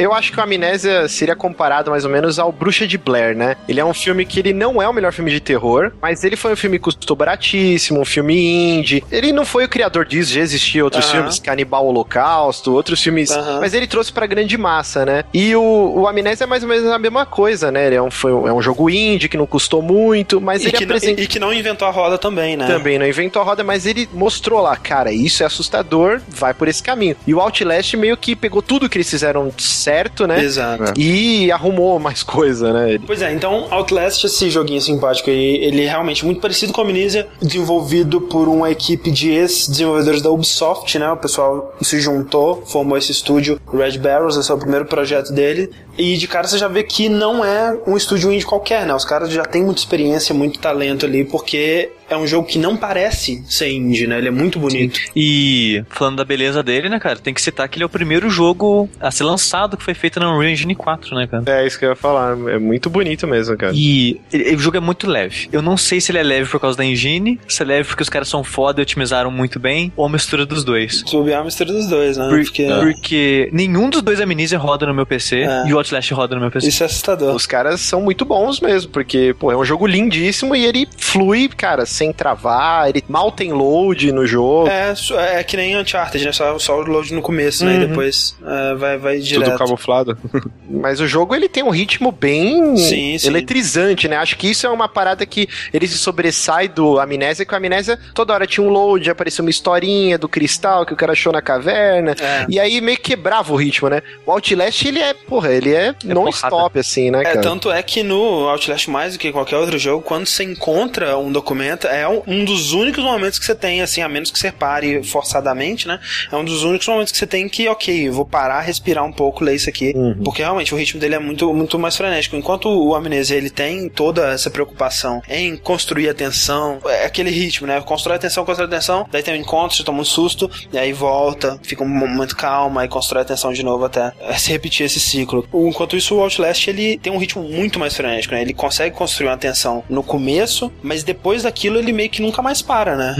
Eu acho que o Amnésia seria comparado mais ou menos ao Bruxa de Blair, né? Ele é um filme que ele não é o melhor filme de terror, mas ele foi um filme que custou baratíssimo, um filme indie. Ele não foi o criador disso, já existia outros Aham. filmes, Canibal Holocausto, outros filmes, mas ele trouxe pra grande massa, né? E o, o Amnésia é mais ou menos a mesma coisa, né? Ele é um, foi, é um jogo indie que não custou muito, mas E ele que, não, apresenta... e que não inventou a roda também, né? Também não inventou a roda, mas ele mostrou lá, cara, isso é assustador, vai por esse caminho. E o Outlast meio que pegou tudo que eles fizeram certo, né? Exato. E arrumou mais coisa, né? Pois é, então Outlast, esse joguinho simpático aí, ele é realmente muito parecido com a Amnesia, desenvolvido por uma equipe de ex-desenvolvedores da Ubisoft, né? O pessoal se juntou, formou esse estúdio Red Barrels, esse é o primeiro projeto dele. E de cara você já vê que não é um estúdio indie qualquer, né? Os caras já têm muita experiência, muito talento ali, porque é um jogo que não parece ser indie, né? Ele é muito bonito. E falando da beleza dele, né, cara, tem que citar que ele é o primeiro jogo a ser lançado que foi feito na Unreal Engine 4, né, cara? É isso que eu ia falar. É muito bonito mesmo, cara. E ele- o jogo é muito leve. Eu não sei se ele é leve por causa da engine, se é leve porque os caras são foda e otimizaram muito bem, ou a mistura dos dois. Subir a mistura dos dois, né? Por- Porque Porque nenhum dos dois Amnesia roda no meu PC É. e o Outlast roda no meu PC. isso é assustador. Os caras são muito bons mesmo, porque, pô, é um jogo lindíssimo e ele flui, cara, sem travar, ele mal tem load no jogo. É, su- é que nem Uncharted, né? Só, só o load no começo, né? E depois é, vai, vai direto. Tudo camuflado. Mas o jogo ele tem um ritmo bem Sim, sim. eletrizante, né? Acho que isso é uma parada que ele se sobressai do Amnésia, que o Amnésia toda hora tinha um load, aparecia uma historinha do cristal que o cara achou na caverna. É. E aí meio que quebrava o ritmo, né? O Outlast, ele é, porra, ele é, non-stop, assim, né, É, cara? tanto é que no Outlast, mais do que qualquer outro jogo, quando você encontra um documento, é um, dos únicos momentos que você tem, assim, a menos que você pare forçadamente, né? É um dos únicos momentos que você tem que, ok, eu vou parar, respirar um pouco, ler isso aqui. Porque realmente o ritmo dele é muito, muito mais frenético. Enquanto o Amnesia, ele tem toda essa preocupação em construir a tensão, é aquele ritmo, né? Constrói a tensão, constrói a tensão, daí tem um encontro, você toma um susto, e aí volta, fica um momento calmo, aí constrói a tensão de novo até é, se repetir esse ciclo. Enquanto isso, o Outlast, ele tem um ritmo muito mais frenético, né? Ele consegue construir uma tensão no começo, mas depois daquilo ele meio que nunca mais para, né?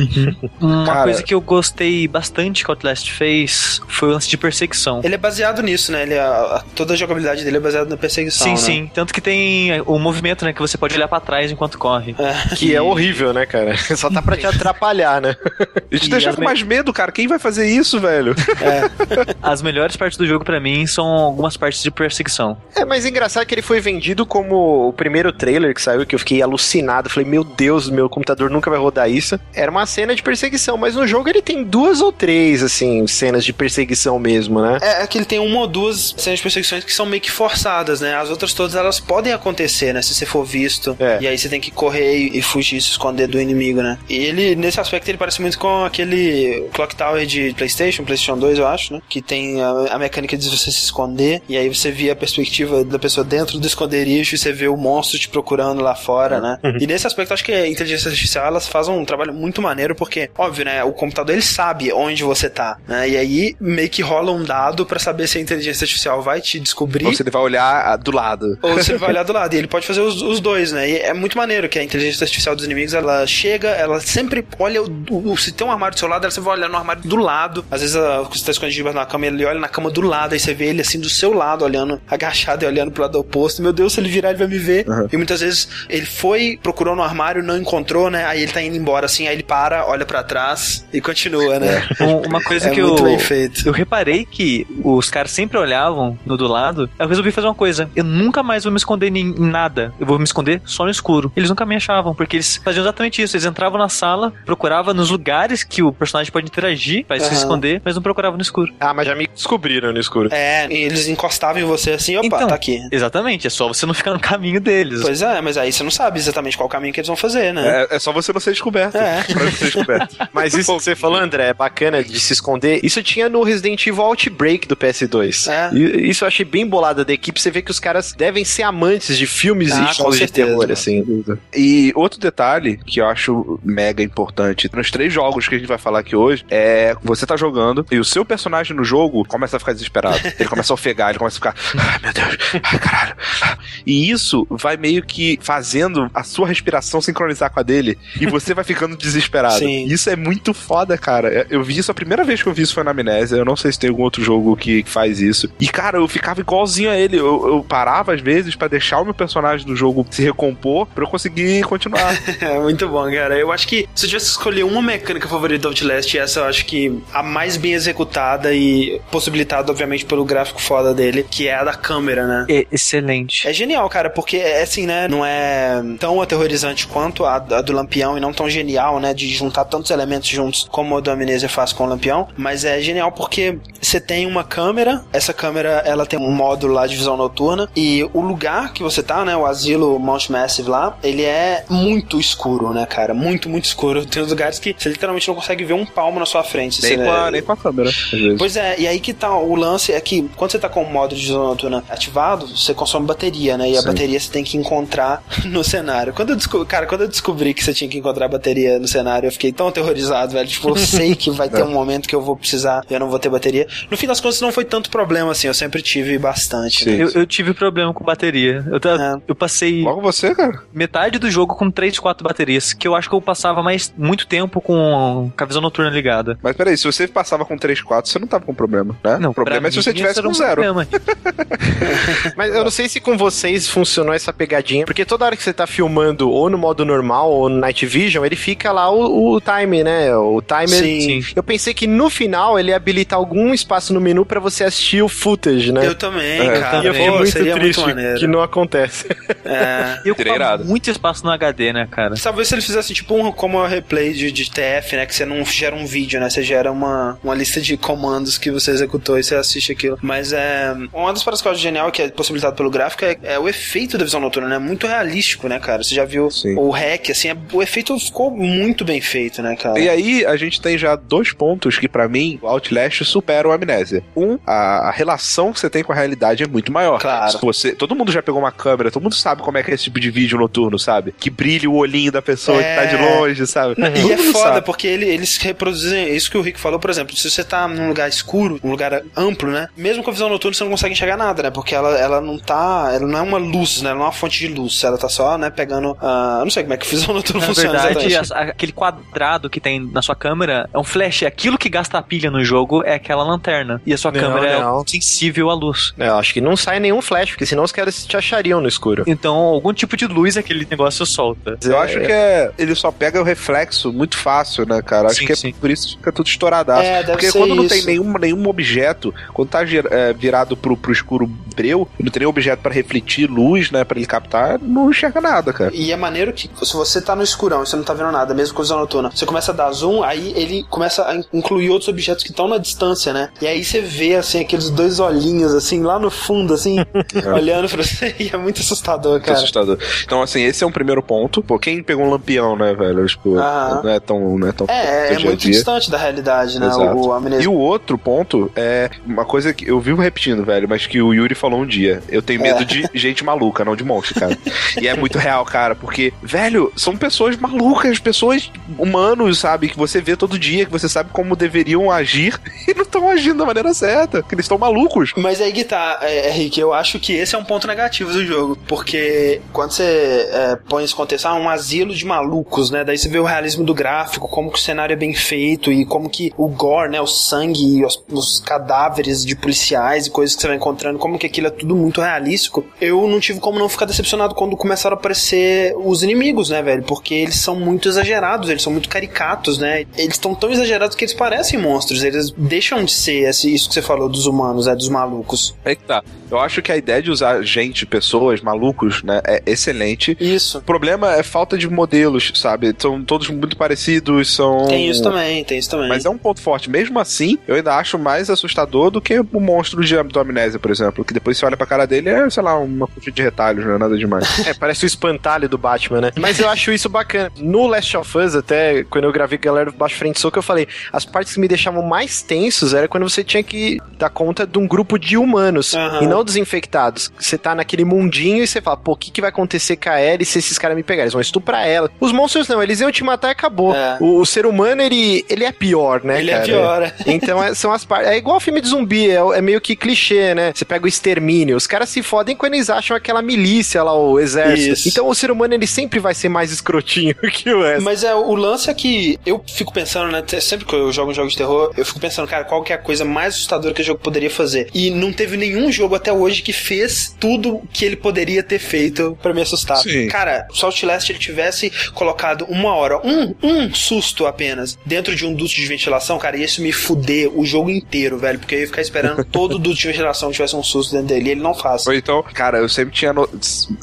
Uma Cara- coisa que eu gostei bastante que o Outlast fez foi o lance de perseguição. Ele é baseado nisso, né? Ele, a- toda a jogabilidade dele é baseada na perseguição. Sim, né? sim. Tanto que tem o movimento, né? Que você pode olhar pra trás enquanto corre. É. Que é horrível, né, cara? Só tá pra te atrapalhar, né? A gente E deixa com me- mais medo, cara. Quem vai fazer isso, velho? As melhores partes do jogo pra mim são algumas partes de perseguição. É, mas engraçado que ele foi vendido como o primeiro trailer que saiu, que eu fiquei alucinado. Falei, meu Deus, meu computador nunca vai rodar isso. Era uma cena de perseguição, mas no jogo ele tem duas ou três, assim, cenas de perseguição mesmo, né? É, é que ele tem uma ou duas cenas de perseguições que são meio que forçadas, né? As outras todas elas podem acontecer, né? Se você for visto. É. E aí você tem que correr e, e fugir, se esconder do inimigo, né? E ele, nesse aspecto, ele parece muito com aquele Clock Tower de PlayStation, PlayStation 2, eu acho, né? Que tem a, a mecânica de você se esconder. E aí você via perspectiva da pessoa dentro do esconderijo e você vê o monstro te procurando lá fora, né? E nesse aspecto, acho que a inteligência artificial elas fazem um trabalho muito maneiro, porque, óbvio, né? O computador ele sabe onde você tá, né? E aí meio que rola um dado pra saber se a inteligência artificial vai te descobrir Ou se ele vai olhar ah, do lado. ou você vai olhar do lado. E ele pode fazer os, os dois, né? E é muito maneiro que a inteligência artificial dos inimigos, ela chega, ela sempre olha o, o- se tem um armário do seu lado, ela sempre vai olhar no armário do lado. Às vezes ela, você tá escondido da cama, ele olha na cama do lado, aí você vê ele assim do seu lado, olhando, agachado e olhando pro lado oposto. Meu Deus, se ele virar, ele vai me ver. E muitas vezes ele foi, procurou no armário, não encontrou, né? Aí ele tá indo embora assim, aí ele para, olha pra trás e continua, né? Um- Uma coisa É que muito eu. bem feito. Eu reparei que os caras sempre olhavam no do lado. Eu resolvi fazer uma coisa. Eu nunca mais vou me esconder em em nada. Eu vou me esconder só no escuro. Eles nunca me achavam, porque eles faziam exatamente isso. Eles entravam na sala, procuravam nos lugares que o personagem pode interagir pra se Aham. esconder, mas não procuravam no escuro. Ah, mas já me descobriram no escuro. É, e eles encostavam em você assim, opa, Então, tá aqui. Exatamente, é só você não ficar no caminho deles. Pois é, mas aí você não sabe exatamente qual caminho que eles vão fazer, né? É, é só você não ser descoberto. É. Pra não ser descoberto. Mas isso que você falou, André, é bacana de se esconder. Isso tinha no Resident Evil Outbreak do PS2. É. E isso eu achei bem bolada da equipe. Você vê que os caras devem ser amantes de filmes Ah, e jogos de terror, mano. assim. E outro detalhe que eu acho mega importante nos três jogos que a gente vai falar aqui hoje é você tá jogando e o seu personagem no jogo começa a ficar desesperado. Ele começa a ofegar, ele começa a ficar, ai meu Deus, ai caralho. E isso vai meio que fazendo a sua respiração sincronizar com a dele e você vai ficando desesperado. Sim. Isso é muito foda, cara. Eu vi isso a primeira vez que eu vi isso foi na Amnésia. Eu não sei se tem algum outro jogo que faz isso. E cara, eu ficava igualzinho a ele. Eu, eu parava às vezes pra deixar o meu personagem do jogo se recompor pra eu conseguir continuar. É muito bom, cara. Eu acho que se eu tivesse que escolher uma mecânica favorita do Outlast, essa eu acho que a mais bem executada e possibilitada, obviamente, pelo gráfico foda dele, que é a da câmera, né? É excelente. É genial, cara, porque é assim, né? Não é tão aterrorizante quanto a, a do Lampião e não tão genial, né? De juntar tantos elementos juntos como a do Amnesia faz com o Lampião. Mas é genial porque você tem uma câmera, essa câmera ela tem um módulo lá de visão noturna e o lugar que você tá, né? O asilo Mount Massive lá, ele é muito escuro, né, cara? Muito, muito escuro. Tem uns lugares que você literalmente não consegue ver um palmo na sua frente. nem, Você- com a, nem com a câmera, às vezes. Pois é, e aí que tá o lance é que quando você tá com o modo de visão noturna ativado, você consome bateria, né? E a Sim. bateria você tem que encontrar no cenário. Quando eu descobri, cara, quando eu descobri que você tinha que encontrar a bateria no cenário, eu fiquei tão aterrorizado, velho. Tipo, eu sei que vai ter um momento que eu vou precisar e eu não vou ter bateria. No fim das contas, não foi tanto problema assim, eu sempre tive bastante. Né? Eu, eu tive problema com bateria. Eu, É. eu passei Logo você, cara. metade do jogo com 3, 4 baterias, que eu acho que eu passava mais muito tempo com, com a visão noturna ligada. Mas peraí, se você passava com 3, 4, você não tava com problema, né? o problema é se você tivesse era com um zero. Mas eu não sei se com vocês funcionou essa pegadinha, porque toda hora que você tá filmando ou no modo normal ou no Night Vision, ele fica lá o, o time, né? O timer. Sim. Eu pensei que no final ele ia habilitar algum espaço no menu pra você assistir o footage, né? Eu também, É, cara. E eu fiquei muito seria triste muito maneiro. que não acontece. É. E eu irado. muito espaço no HD, né, cara? Talvez se ele fizesse tipo um como o replay de, de TF, né? Que você não gera um vídeo, né? Você gera uma, uma lista de comandos que você executou e você assiste aquilo. Mas é. Uma das paradas que eu acho genial, que é possibilitado pelo gráfico, é, é o efeito da visão noturna, né? Muito realístico, né, cara? Você já viu Sim. o hack, assim, é- o efeito ficou muito bem feito, né, cara? E aí, a gente tem já dois pontos que, pra mim, o Outlast supera o Amnésia. Um, a, a relação que você tem com a realidade é muito maior. Claro. Você, todo mundo já pegou uma câmera, todo mundo sabe como é que é esse tipo de vídeo noturno, sabe? Que brilha o olhinho da pessoa É. que tá de longe, sabe? E Todo é foda, sabe. porque ele- eles reproduzem isso que o Rick falou, por exemplo, se você tá num lugar escuro, um lugar amplo, né? Mesmo com a visão noturna, você não consegue enxergar nada, né? Porque ela, ela não tá. Ela não é uma luz, né? Ela não é uma fonte de luz. Ela tá só, né, pegando. eu não sei como é que a visão noturna Na funciona verdade, a- aquele quadrado que tem na sua câmera é um flash. Aquilo que gasta a pilha no jogo é aquela lanterna. E a sua Não, câmera não. é sensível à luz. É, Eu acho que não sai nenhum flash, porque senão os caras te achariam no escuro. Então, algum tipo de luz aquele negócio solta. Eu acho que é, ele só pega o reflexo muito fácil, né, cara? Acho Sim, que é sim. por isso que fica tudo estouradaço. É, deve Porque ser quando não tem nenhum, nenhum objeto, quando tá é, virado pro, pro escuro breu, e não tem nenhum objeto pra refletir luz, né, pra ele captar, não enxerga nada, cara. E é maneiro que se você tá no escurão e você não tá vendo nada, mesmo com a visão noturna, você começa a dar zoom, aí ele começa a in- incluir outros objetos que estão na distância, né? E aí você vê, assim, aqueles dois olhinhos, assim, lá no fundo, assim, olhando pra você. E é muito assustador, Muito cara. assustador. Então, assim, esse é um primeiro ponto. Pô, quem pegou um lampião, né, velho? Tipo, Aham. não é tão. Não é, tão É, é muito dia. distante da realidade, né? Exato. O, o amnésia. E o outro ponto é uma coisa que eu vivo repetindo, velho, mas que o Yuri falou um dia. Eu tenho medo É. de gente maluca, não de monstro, cara. e é muito real, cara, porque, velho, são pessoas malucas, pessoas humanos, sabe? Que você vê todo dia, que você sabe como deveriam agir e não estão agindo da maneira certa, que eles estão malucos. Mas aí que tá, é, é, Rick, eu acho que esse é um ponto negativo do jogo, porque quando você é, põe esse contexto, ah, um asilo de malucos, né, daí você vê o realismo do gráfico, como que o cenário é bem feito e como que o gore, né, o sangue e os, os cadáveres de policiais e coisas que você vai encontrando, como que aquilo é tudo muito realístico, eu não tive como não ficar decepcionado quando começaram a aparecer os inimigos, né, velho, porque eles são muito exagerados, eles são muito caricatos, né, eles estão tão exagerados que eles parecem monstros, eles deixam de ser esse, isso que você falou dos humanos, é dos malucos. É que tá. Eu acho que a ideia de usar gente, pessoas, malucos, né, é excelente. Isso. O problema é falta de modelos, sabe? São todos muito parecidos, são. Tem isso também, tem isso também. Mas é um ponto forte. Mesmo assim, eu ainda acho mais assustador do que o monstro de, do Amnésia, por exemplo. Que depois você olha pra cara dele é, sei lá, uma coxa de retalhos, não é nada demais. É, parece o espantalho do Batman, né? Mas eu acho isso bacana. No Last of Us, até quando eu gravei com a galera do Baixo Frente Soco, eu falei, as partes que me deixavam mais tensos era quando você tinha que dar conta de um grupo de humanos Aham. e não dos infectados. Você tá naquele mundinho e você fala, pô, o que, que vai acontecer com a Ellie se esses caras me pegarem? Eles vão estuprar ela. Os monstros não, eles iam te matar e acabou. É. O, o ser humano, ele, ele é pior, né, Ele é cara? pior, é. Então é- são as partes. É igual filme de zumbi, é, é meio que clichê, né? Você pega o extermínio. Os caras se fodem quando eles acham aquela milícia lá, o exército. Isso. Então o ser humano ele sempre vai ser mais escrotinho que o resto. Mas é, o lance é que eu fico pensando, né? Sempre que eu jogo um jogo de terror, eu fico pensando, cara, qual que é a coisa mais assustadora que o jogo poderia fazer? E não teve nenhum jogo até hoje que fez tudo que ele poderia ter feito pra me assustar. Sim. Cara, se o Outlast ele tivesse colocado uma hora, um, um susto apenas, dentro de um duto de ventilação, cara, ia isso me fuder o jogo inteiro, velho. Porque eu ia ficar esperando todo duto de ventilação tivesse um susto dentro dele. E ele não faz. Ou então, cara, eu sempre tinha. no-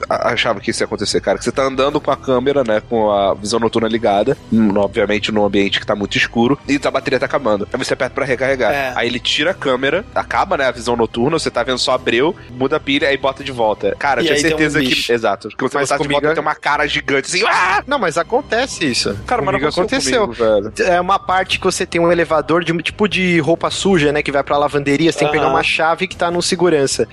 Achava que isso ia acontecer, cara. Que você tá andando com a câmera, né? Com a visão noturna ligada. hum, Obviamente num ambiente que tá muito escuro. E a bateria tá acabando. Aí você aperta pra recarregar. É. Aí ele tira a câmera, acaba, né? A visão noturna, você tá vendo só a breu, muda a pilha aí bota de volta. Cara, eu E tinha aí tem um certeza que. bicho. Exato. Que você Mas botar de comigo volta é- tem uma cara gigante assim. Ah! Não, mas acontece isso. Cara, mas não Comigo aconteceu. aconteceu. comigo. É uma parte que você tem um elevador de um tipo de roupa suja, né? Que vai pra lavanderia, você tem que pegar uma chave que tá no segurança.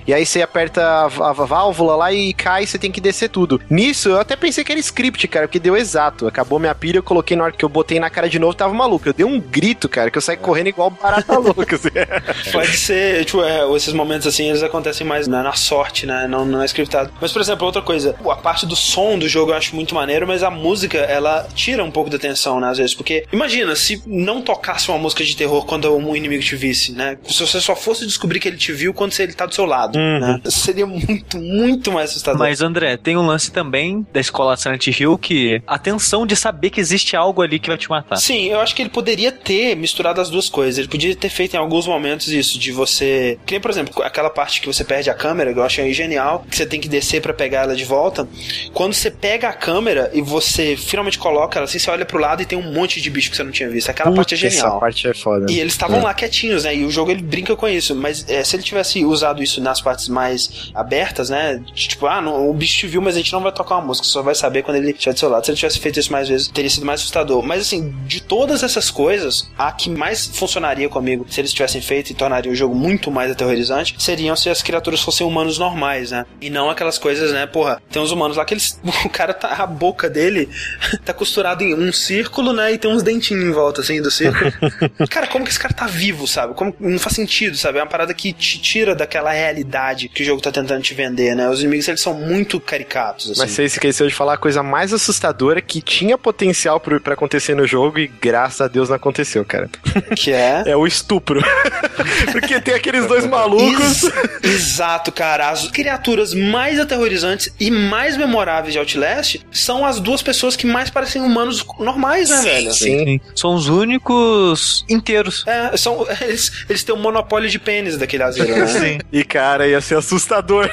E aí você aperta a, a válvula lá e cai e você tem que descer tudo. Nisso, eu até pensei que era script, cara, porque deu exato. Acabou minha pilha, eu coloquei na hora que eu botei na cara de novo, tava maluco. Eu dei um grito, cara, que eu saí correndo igual barata louca. assim. Pode ser, tipo, é, esses momentos assim, eles acontecem mais na, na sorte, né? Não, não é scriptado. Mas, por exemplo, outra coisa, a parte do som do jogo eu acho muito maneiro, mas a música, ela tira um pouco da atenção, né, às vezes. Porque, imagina, se não tocasse uma música de terror quando um inimigo te visse, né? Se você só fosse descobrir que ele te viu quando ele tá do seu lado, né? Seria muito, muito mais assustador. Mas, André, tem um lance também da escola Silent Hill que a tensão de saber que existe algo ali que vai te matar. Sim, eu acho que ele poderia ter misturado as duas coisas. Ele podia ter feito em alguns momentos isso, de você. Que nem, por exemplo, aquela parte que você perde a câmera, que eu achei genial, que você tem que descer pra pegar ela de volta. Quando você pega a câmera e você finalmente coloca ela assim, você olha pro lado e tem um monte de bicho que você não tinha visto. Aquela parte é Essa genial. parte é foda. E eles estavam lá quietinhos, né? E o jogo ele brinca com isso. Mas é, se ele tivesse usado isso nas partes mais abertas, né? Tipo, ah, não, o bicho te viu, mas a gente não vai tocar uma música, só vai saber quando ele estiver do seu lado. Se ele tivesse feito isso mais vezes, teria sido mais assustador. Mas assim, de todas essas coisas, a que mais funcionaria comigo, se eles tivessem feito e tornaria o jogo muito mais aterrorizante, seriam se as criaturas fossem humanos normais, né? E não aquelas coisas, né? Porra, tem uns humanos lá que eles. O cara tá. A boca dele tá costurado em um círculo, né? E tem uns dentinhos em volta, assim, do círculo. cara, como que esse cara tá vivo, sabe? Como, não faz sentido, sabe? É uma parada que te tira daquela realidade que o jogo tá tentando te vender, né? Os inimigos, eles são muito caricatos, assim. Mas você esqueceu de falar a coisa mais assustadora que tinha potencial pra acontecer no jogo e graças a Deus não aconteceu, cara. Que é. É o estupro. Porque tem aqueles dois malucos. Ex- Exato, cara. As criaturas mais aterrorizantes e mais memoráveis de Outlast são as duas pessoas que mais parecem humanos normais, né, velho? Sim. São os únicos inteiros. É, são, eles, eles têm um monopólio de pênis daquele asilo, né? Sim. E cara, ia ser assustador.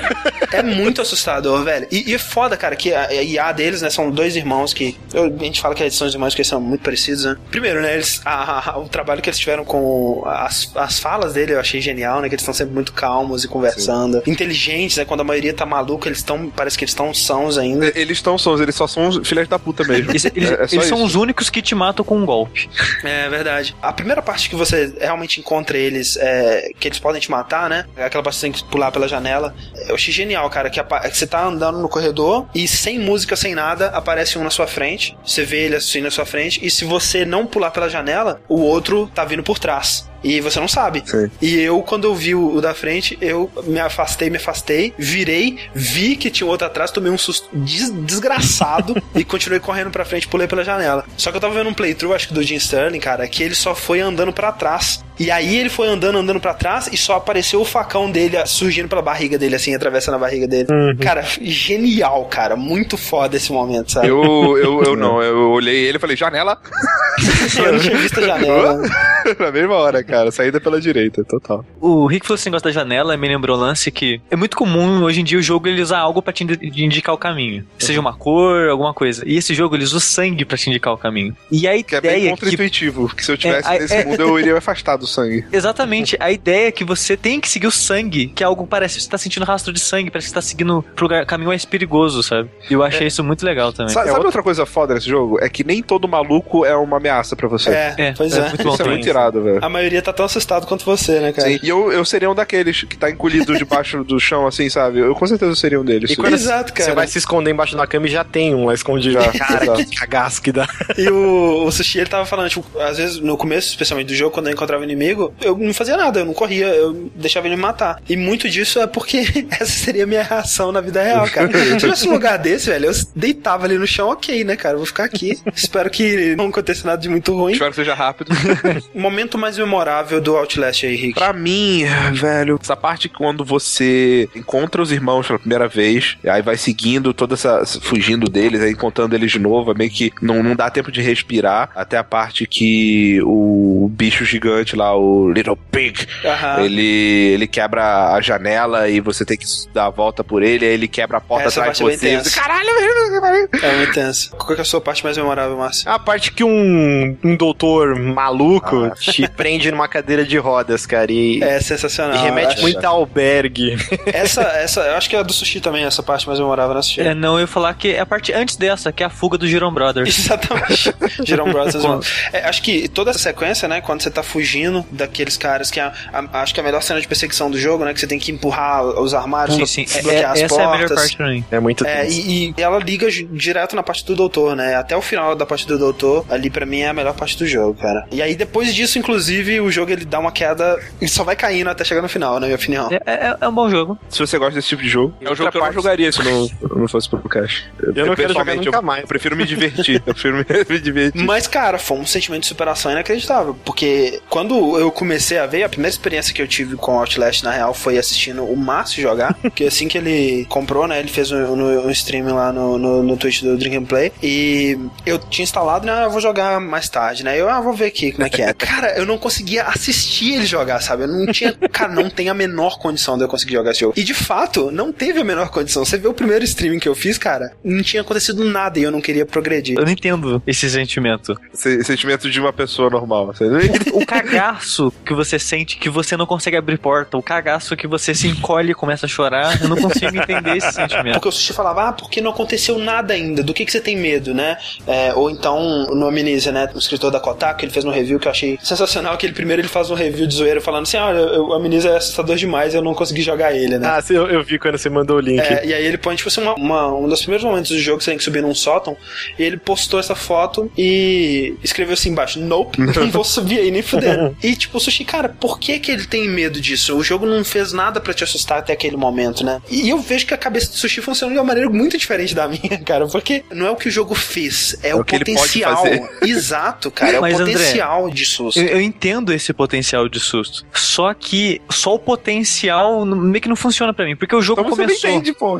É muito assustador, velho. E, e é foda, cara, que a, a IA deles, né, são dois irmãos que. eu- a gente fala que eles são os irmãos eles são muito parecidos, né? Primeiro, né, eles, a- a- o trabalho que eles tiveram com as, as falas dele eu achei genial, né? Que eles estão sempre muito calmos e conversando. Inteligentes, né? Quando a maioria tá maluca, eles estão. Parece que eles estão sãos ainda. Eles estão sons, eles só são os filhos da puta mesmo. Eles, eles- É- é eles são os únicos que te matam com um golpe. É verdade. A primeira parte que você realmente encontra eles, é, que eles podem te matar, né? É aquela você tem que pular pela janela. Eu achei genial, cara, que, que você tá andando no corredor e sem música, sem nada, aparece um na sua frente. Você vê ele assim na sua frente. E se você não pular pela janela, o outro tá vindo por trás. E você não sabe. Sim. E eu, quando eu vi o, o da frente, eu me afastei, me afastei, virei, vi que tinha outro atrás, tomei um susto des- desgraçado e continuei correndo pra frente, pulei pela janela. Só que eu tava vendo um playthrough, acho que do Jim Sterling, cara, que ele só foi andando pra trás. E aí ele foi andando, andando pra trás e só apareceu o facão dele surgindo pela barriga dele, assim, atravessando a barriga dele. Cara, genial, cara. Muito foda esse momento, sabe? Eu, Eu, eu, eu não, eu olhei ele e falei, janela? não tinha visto a janela. Na mesma hora, cara, saída pela direita, total. O Rick falou assim, gosta da janela, me lembrou o lance que é muito comum hoje em dia o jogo ele usar algo pra te indicar o caminho. Seja uma cor, alguma coisa. E esse jogo ele usa o sangue pra te indicar o caminho. E a Que é bem que contra-intuitivo, porque se eu tivesse É, nesse é- mundo, eu iria me afastar do sangue. Exatamente, a ideia é que você tem que seguir o sangue, que é algo parece que você tá sentindo rastro de sangue, parece que você tá seguindo pro lugar- caminho mais perigoso, sabe? E eu achei isso muito legal também. Sa- Sabe, outra coisa foda nesse jogo? É que nem todo maluco é uma ameaça pra você. É, É, pois é é. muito bom. Isso é muito isso. irado, velho. A maioria tá tão assustado quanto você, né, cara? Sim, e eu, eu seria um daqueles que tá encolhido debaixo do chão, assim, sabe? Eu com certeza seria um deles. E quando Exato, cara. Você vai se esconder embaixo da cama e já tem um lá escondido. Já, Cara, exato. que cagaço que dá. E o, o Sushi, ele tava falando, tipo, às vezes no começo, especialmente do jogo, quando eu encontrava inimigo, eu não fazia nada, eu não corria, eu deixava ele me matar. E muito disso é porque essa seria a minha reação na vida real, cara. Se tivesse um lugar desse, velho, eu deitava ali no chão, ok, né, cara? Eu vou ficar aqui. Espero que não aconteça nada de muito ruim. Espero que seja rápido. O momento mais memorável do Outlast aí, Rick. Pra mim, velho, essa parte quando você encontra os irmãos pela primeira vez, e aí vai seguindo toda essa. fugindo deles, aí encontrando eles de novo, é meio que não, não dá tempo de respirar, até a parte que o bicho gigante lá, o Little Pig, Aham. ele, ele quebra a janela e você tem que dar a volta por ele, aí ele quebra a porta Essa atrás de é bem você. tensa. Caralho! É muito tenso. Qual é a sua parte mais memorável, Márcio? A parte que um, um doutor maluco Ah. te prende numa cadeira de rodas, cara, e, É sensacional. e remete muito a albergue. Essa, essa, eu acho que é a do Sushi também, essa parte mais memorável, né, Sushi? É, não, eu ia falar que é a parte antes dessa, que é a fuga do Jerome Brothers. Exatamente. Jerome Brothers. Quando- É, acho que toda essa sequência, né? Quando você tá fugindo daqueles caras que é a- a- acho que é a melhor cena de perseguição do jogo, né? Que você tem que empurrar os armários, Sim, sim. É- bloquear é- as essa é a melhor portas. parte pra mim. É muito É, e, e ela liga direto na parte do doutor, né? Até o final da parte do doutor, ali pra mim é a melhor parte do jogo, cara. E aí depois disso, inclusive, o jogo ele dá uma queda e só vai caindo até chegar no final, na minha opinião. É, é- é um bom jogo. Se você gosta desse tipo de jogo, é um jogo que eu não jogaria se não, não fosse pro cash. Eu não quero jogar pessoalmente, nunca eu, mais. Eu prefiro me divertir. Eu prefiro me, me divertir. Mas, cara, foi um sentimento de superação inacreditável. Porque quando eu comecei a ver, a primeira experiência que eu tive com Outlast, na real, foi assistindo o Márcio jogar. que assim que ele comprou, né? Ele fez um, um, um stream lá no, no, no Twitch do Drink and Play. E eu tinha instalado, né? ah, Eu vou jogar mais tarde, né? Eu, ah, vou ver aqui como é que é. cara, eu não conseguia assistir ele jogar, sabe? Eu não tinha. Cara, não tem a menor condição de eu conseguir jogar esse jogo. E de fato, não teve a menor condição. Você vê o primeiro streaming que eu fiz, cara, não tinha acontecido nada e eu não queria progredir. Eu não entendo esse sentimento. Se- sentimento de uma pessoa normal. Você... O cagaço que você sente que você não consegue abrir porta, o cagaço que você se encolhe e começa a chorar, eu não consigo entender esse sentimento. Porque o Sushi falava, ah, porque não aconteceu nada ainda, do que, que você tem medo, né? É, ou então, no Amnesia, né, o escritor da Kotaku, ele fez um review que eu achei sensacional, que ele primeiro ele faz um review de zoeira falando assim, olha, eu- o Amnesia é assustador demais, eu não consegui jogar ele, né? Ah, sim, eu, eu vi quando você mandou o link. É, e aí ele põe, tipo assim, uma, uma- um dos primeiros momentos do jogo que você tem que subir num sótão, e ele postou essa foto e escreveu assim embaixo, nope, não vou subir aí nem fudendo. E tipo, o Sushi, cara, por que que ele tem medo disso? O jogo não fez nada pra te assustar até aquele momento, né? E eu vejo que a cabeça do Sushi funciona de uma maneira muito diferente da minha, cara, porque não é o que o jogo fez, é, É o, o que ele pode potencial. fazer. Exato, cara, é Mas, o André, potencial de susto. Eu, eu entendo esse potencial de susto. Só que só o potencial não- meio que não funciona pra mim. Porque o jogo Então você não começou. entende, pô.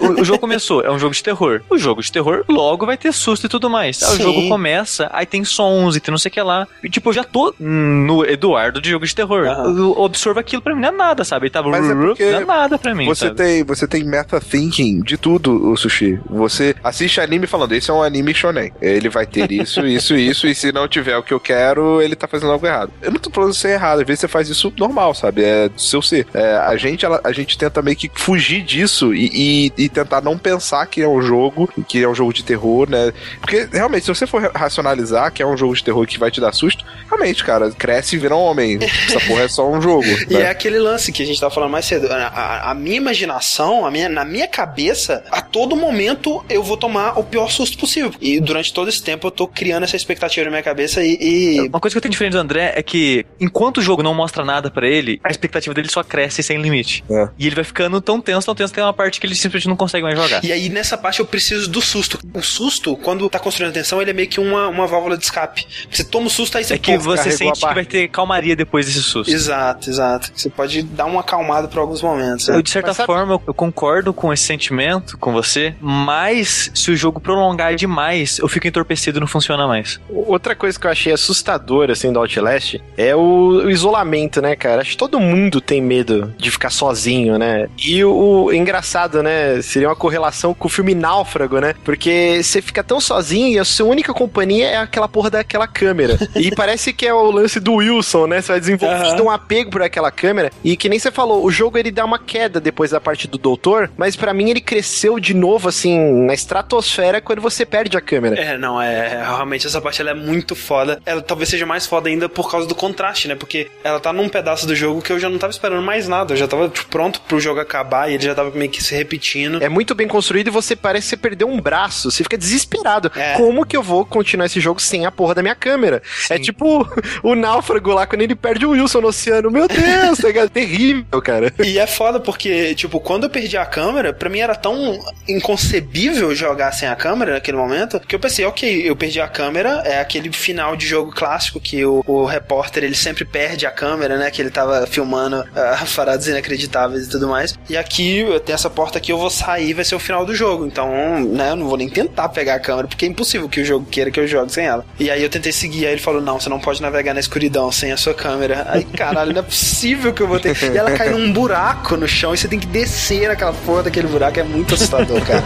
O, o jogo começou, é um jogo de terror. O jogo de terror logo vai ter susto e tudo mais. Aí O jogo começa, aí tem sons e tem não sei o que lá. E, tipo, eu já tô no Eduardo de jogo de terror. Eu absorvo aquilo pra mim, não é nada, sabe? Ele tava. Mas é porque não é nada pra mim. Você sabe? tem, você tem meta thinking de tudo, o sushi. Você assiste anime falando, esse é um anime shonen. Ele vai ter isso, isso, isso, e se não tiver o que eu quero, ele tá fazendo algo errado. Eu não tô falando ser errado, às vezes você faz isso normal, sabe? É do seu ser. É, a, gente, ela- a gente tenta meio que fugir disso e, e- e tentar não pensar que é um jogo, que é um jogo de terror, né? Porque realmente, se você for racionalizar que é um jogo de terror que vai te dar susto, realmente, cara, cresce e vira um homem. Essa porra é só um jogo. E né? é aquele lance que a gente tava falando mais cedo. A, a- a minha imaginação, a minha, na minha cabeça, a todo momento eu vou tomar o pior susto possível. E durante todo esse tempo eu tô criando essa expectativa na minha cabeça e. e- Uma coisa que eu tenho diferente do André é que, enquanto o jogo não mostra nada pra ele, a expectativa dele só cresce sem limite. É. E ele vai ficando tão tenso, tão tenso, tem uma parte que ele simplesmente não consegue mais jogar. E aí, nessa parte, eu preciso do susto. O susto, quando tá construindo a tensão, ele é meio que uma, uma válvula de escape. Você toma o susto, aí você É que pô, você sente que vai vai ter calmaria depois desse susto. Exato, exato. Você pode dar uma acalmada por alguns momentos. né? Eu, de certa sabe- forma, eu- eu concordo com esse sentimento com você, mas se o jogo prolongar demais, eu fico entorpecido e não funciona mais. Outra coisa que eu achei assustadora, assim, do Outlast é o, o isolamento, né, cara? Acho que todo mundo tem medo de ficar sozinho, né? E o, o engraçado, né? Seria uma correlação com o filme Náufrago, né? Porque você fica tão sozinho e a sua única companhia é aquela porra daquela câmera. e parece que é o lance do Wilson, né? Você vai desenvolvendo Aham. um apego por aquela câmera. E que nem você falou, o jogo ele dá uma queda depois da parte do doutor, mas pra mim ele cresceu de novo, assim, na estratosfera quando você perde a câmera. É, não, é. Realmente essa parte ela é muito foda. Ela talvez seja mais foda ainda por causa do contraste, né? Porque ela tá num pedaço do jogo que eu já não tava esperando mais nada. Eu já tava tipo, pronto pro jogo acabar e ele já tava meio que se repetindo. É muito bem construído e você parece que você perdeu um braço. Você fica desesperado. É. Como que eu vou continuar esse jogo sem a porra da minha câmera? É tipo o náufrago lá quando ele perde o Wilson no oceano. Meu Deus, ligado? terrível, cara. E é foda porque, tipo, quando eu perdi a câmera, pra mim era tão inconcebível jogar sem a câmera naquele momento, que eu pensei, ok, eu perdi a câmera, é aquele final de jogo clássico que o, o repórter, ele sempre perde a câmera, né, que ele tava filmando ah, paradas inacreditáveis e tudo mais. E aqui, tenho essa porta aqui, eu vou sair, vai ser o final do jogo. Então, né, eu não vou nem tentar pegar a câmera, porque é impossível que o jogo queira que eu jogue sem ela. E aí eu tentei seguir, aí ele falou, não, você não pode navegar na escuridão sem a sua câmera. Aí, caralho, não é possível que eu vou ter... E ela cai num buraco no chão e você tem que descer naquela porra daquele buraco, é muito assustador, cara.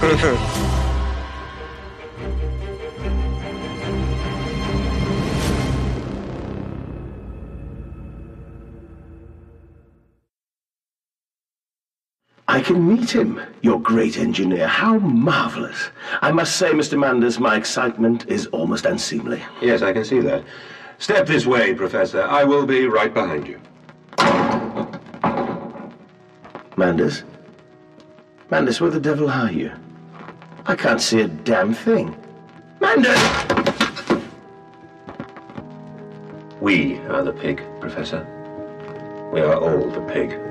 I can meet him, your great engineer. How marvelous. I must say, Mr. Manders, my excitement is almost unseemly. Yes, I can see that. Step this way, Professor. I will be right behind you. Manders? Manders, where the devil are you? I can't see a damn thing. Manders! We are the pig, Professor. We are all the pig.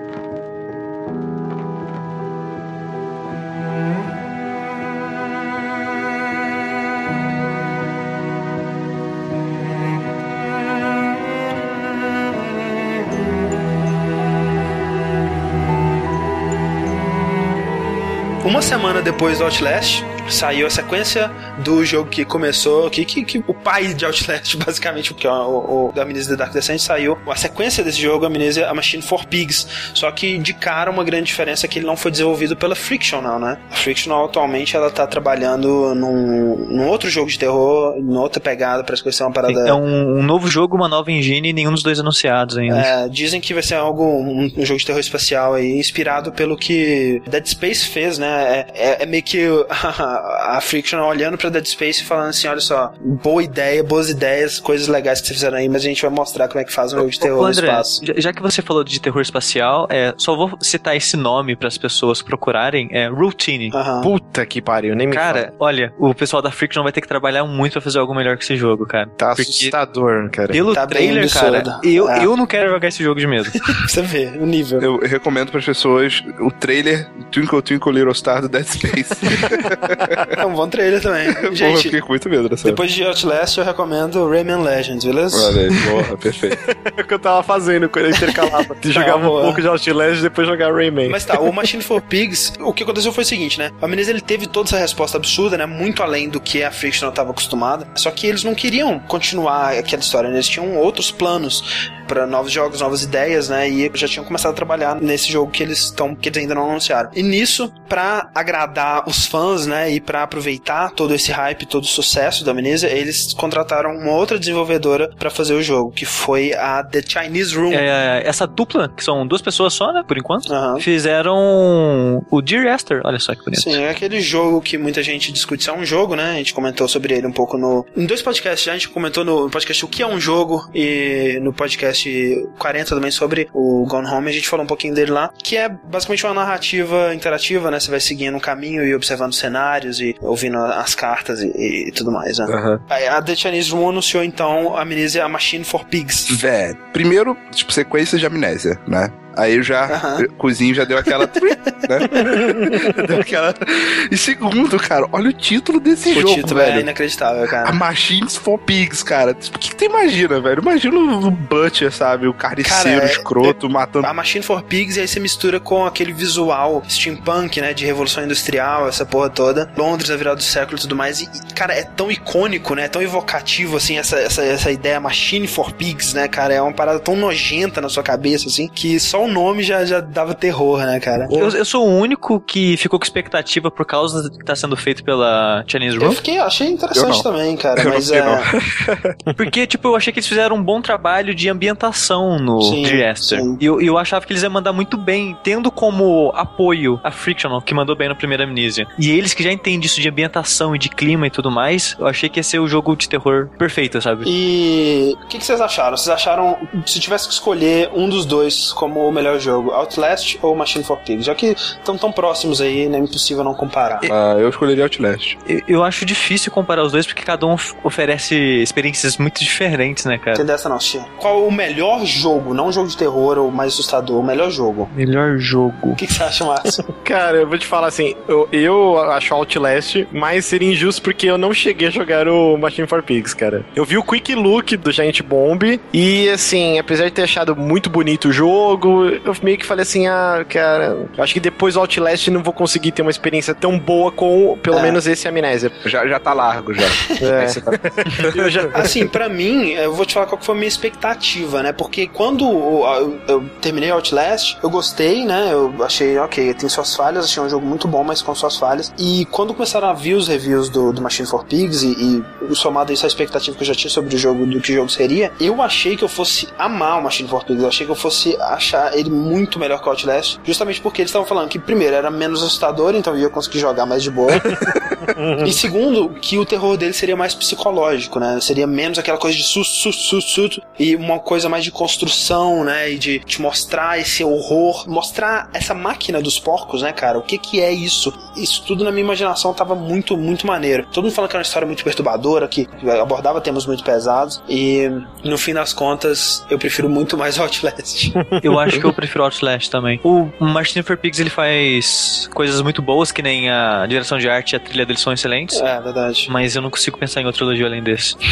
Uma semana depois do Outlast, saiu a sequência do jogo que começou, que, que, que o pai de Outlast, basicamente, porque o, o da Amnesia The Dark Descent saiu. A sequência desse jogo, a Amnesia A Machine for Pigs. Só que de cara uma grande diferença é que ele não foi desenvolvido pela Frictional, né? A Frictional atualmente ela tá trabalhando num, num outro jogo de terror, numa outra pegada, parece que vai ser uma parada. É um, um novo jogo, uma nova engine e nenhum dos dois anunciados ainda. É, dizem que vai ser algo, um, um jogo de terror espacial aí, inspirado pelo que Dead Space fez, né? É, é- é meio que a, a Friction olhando pra Dead Space e falando assim: olha só, boa ideia, boas ideias, coisas legais que vocês fizeram aí, mas a gente vai mostrar como é que faz um jogo de terror Ô, no André, espaço. já, que você falou de terror espacial, é, só vou citar esse nome para as pessoas procurarem, é Routine. Aham. Puta que pariu, nem me Cara, olha, o pessoal da Friction vai ter que trabalhar muito pra fazer algo melhor que esse jogo, cara. Tá Porque assustador, cara. pelo Tá bem trailer, cara, eu, É. eu não quero jogar esse jogo de medo. Você vê o nível. Eu recomendo para as pessoas o trailer Twinkle Twinkle Little Star do Dead Space. É um bom trailer também. Porra, eu Gente, fiquei com muito medo dessa. depois de Outlast, eu recomendo Rayman Legends, beleza? Olha aí, porra, perfeito. É o que eu tava fazendo quando eu intercalava. Jogava um boa. pouco de Outlast e depois jogar Rayman. Mas tá, o Machine for Pigs, o que aconteceu foi o seguinte, né? A Menezes ele teve toda essa resposta absurda, né? Muito além do que a Frictional estava acostumada. Só que eles não queriam continuar aquela história, né? Eles tinham outros planos para novos jogos, novas ideias, né? E já tinham começado a trabalhar nesse jogo que eles estão, que eles ainda não anunciaram. E nisso, pra agradar os fãs, né? E pra aproveitar todo esse hype, todo o sucesso da Amnesia, eles contrataram uma outra desenvolvedora pra fazer o jogo, que foi a The Chinese Room. É, essa dupla, que são duas pessoas só, né, por enquanto, Aham. fizeram o Dear Esther. Olha só que bonito. Sim, é aquele jogo que muita gente discute se é um jogo, né? A gente comentou sobre ele um pouco no. Em dois podcasts já, a gente comentou no podcast o que é um jogo e no podcast 40 também sobre o Gone Home, a gente falou um pouquinho dele lá, que é basicamente uma narrativa interativa, né? Você vai seguindo um caminho e observando cenários e ouvindo as cartas e, e tudo mais, né? Aí A The Chinese Room anunciou então a Amnesia A Machine for Pigs. Velho, primeiro, tipo, sequência de amnésia, né? Aí eu já, o cozinho já deu aquela. né? deu aquela. E segundo, cara, olha o título desse O jogo, título é velho. inacreditável, A cara. Machines for Pigs, cara. O que, que tu imagina, velho? Imagina o Butcher, sabe? O carniceiro Cara, é- escroto matando. A Machine for Pigs, e aí você mistura com aquele visual steampunk, né? De revolução industrial, essa porra toda. Londres, a virada do século e tudo mais. E, cara, é tão icônico, né? Tão evocativo, assim, essa, essa, essa ideia Machine for Pigs, né, cara? É uma parada tão nojenta na sua cabeça, assim, que só o nome já, já dava terror, né, cara? Eu, eu sou o único que ficou com expectativa por causa do que tá sendo feito pela Chinese Eu Room. fiquei, achei Eu interessante também, cara. Eu não mas sei, é. não. Porque, tipo, eu achei que eles fizeram um bom trabalho de ambientação no Sim, Diester. sim. E eu, eu achava que eles iam mandar muito bem, tendo como apoio a Frictional, que mandou bem no primeiro Amnesia. E eles que já entendem isso de ambientação e de clima e tudo mais, eu achei que ia ser o jogo de terror perfeito, sabe? E o que, que vocês acharam? Vocês acharam, se tivesse que escolher um dos dois como o melhor jogo, Outlast ou Machine for Pigs? Já que estão tão próximos aí, né? Impossível não comparar. Ah, eu escolheria Outlast. Eu, eu acho difícil comparar os dois porque cada um of- oferece experiências muito diferentes, né, cara? Tem dessa não, Xia. Qual o melhor jogo? Não um jogo de terror ou mais assustador, o melhor jogo. Melhor jogo. O que, que você acha, Márcio? Cara, eu vou te falar assim, eu, eu acho Outlast, mas seria injusto porque eu não cheguei a jogar o Machine for Pigs, cara. Eu vi o Quick Look do Giant Bomb e, assim, apesar de ter achado muito bonito o jogo, eu meio que falei assim, ah, cara, eu acho que depois do Outlast não vou conseguir ter uma experiência tão boa com, pelo É. menos, esse Amnésia. Já, já tá largo já. É. Tá- Eu já... Assim, pra mim, eu vou te falar qual que foi a minha expectativa, né? Porque quando eu, eu terminei Outlast, eu gostei, né? Eu achei, ok, tem suas falhas, achei um jogo muito bom, mas com suas falhas. E quando começaram a vir os reviews do, do Machine for Pigs e, e somado a isso a expectativa que eu já tinha sobre o jogo, do que o jogo seria, eu achei que eu fosse amar o Machine for Pigs. Eu achei que eu fosse achar ele muito melhor que o Outlast, justamente porque eles estavam falando que, primeiro, era menos assustador, então eu ia conseguir jogar mais de boa. E segundo, que o terror dele seria mais psicológico, né? Seria menos aquela coisa de susto, susto, susto, susto, e uma coisa mais de construção, né? E de te mostrar esse horror, mostrar essa máquina dos porcos, né, cara? O que que é isso? Isso tudo na minha imaginação tava muito, muito maneiro. Todo mundo falando que era uma história muito perturbadora, que abordava temas muito pesados, e no fim das contas, eu prefiro muito mais Outlast. Eu acho que eu prefiro Outlast também. O Machine for Pigs ele faz coisas muito boas, que nem a direção de arte e a trilha dele são excelentes. é, verdade. Mas eu não consigo pensar em outro elogio além desse.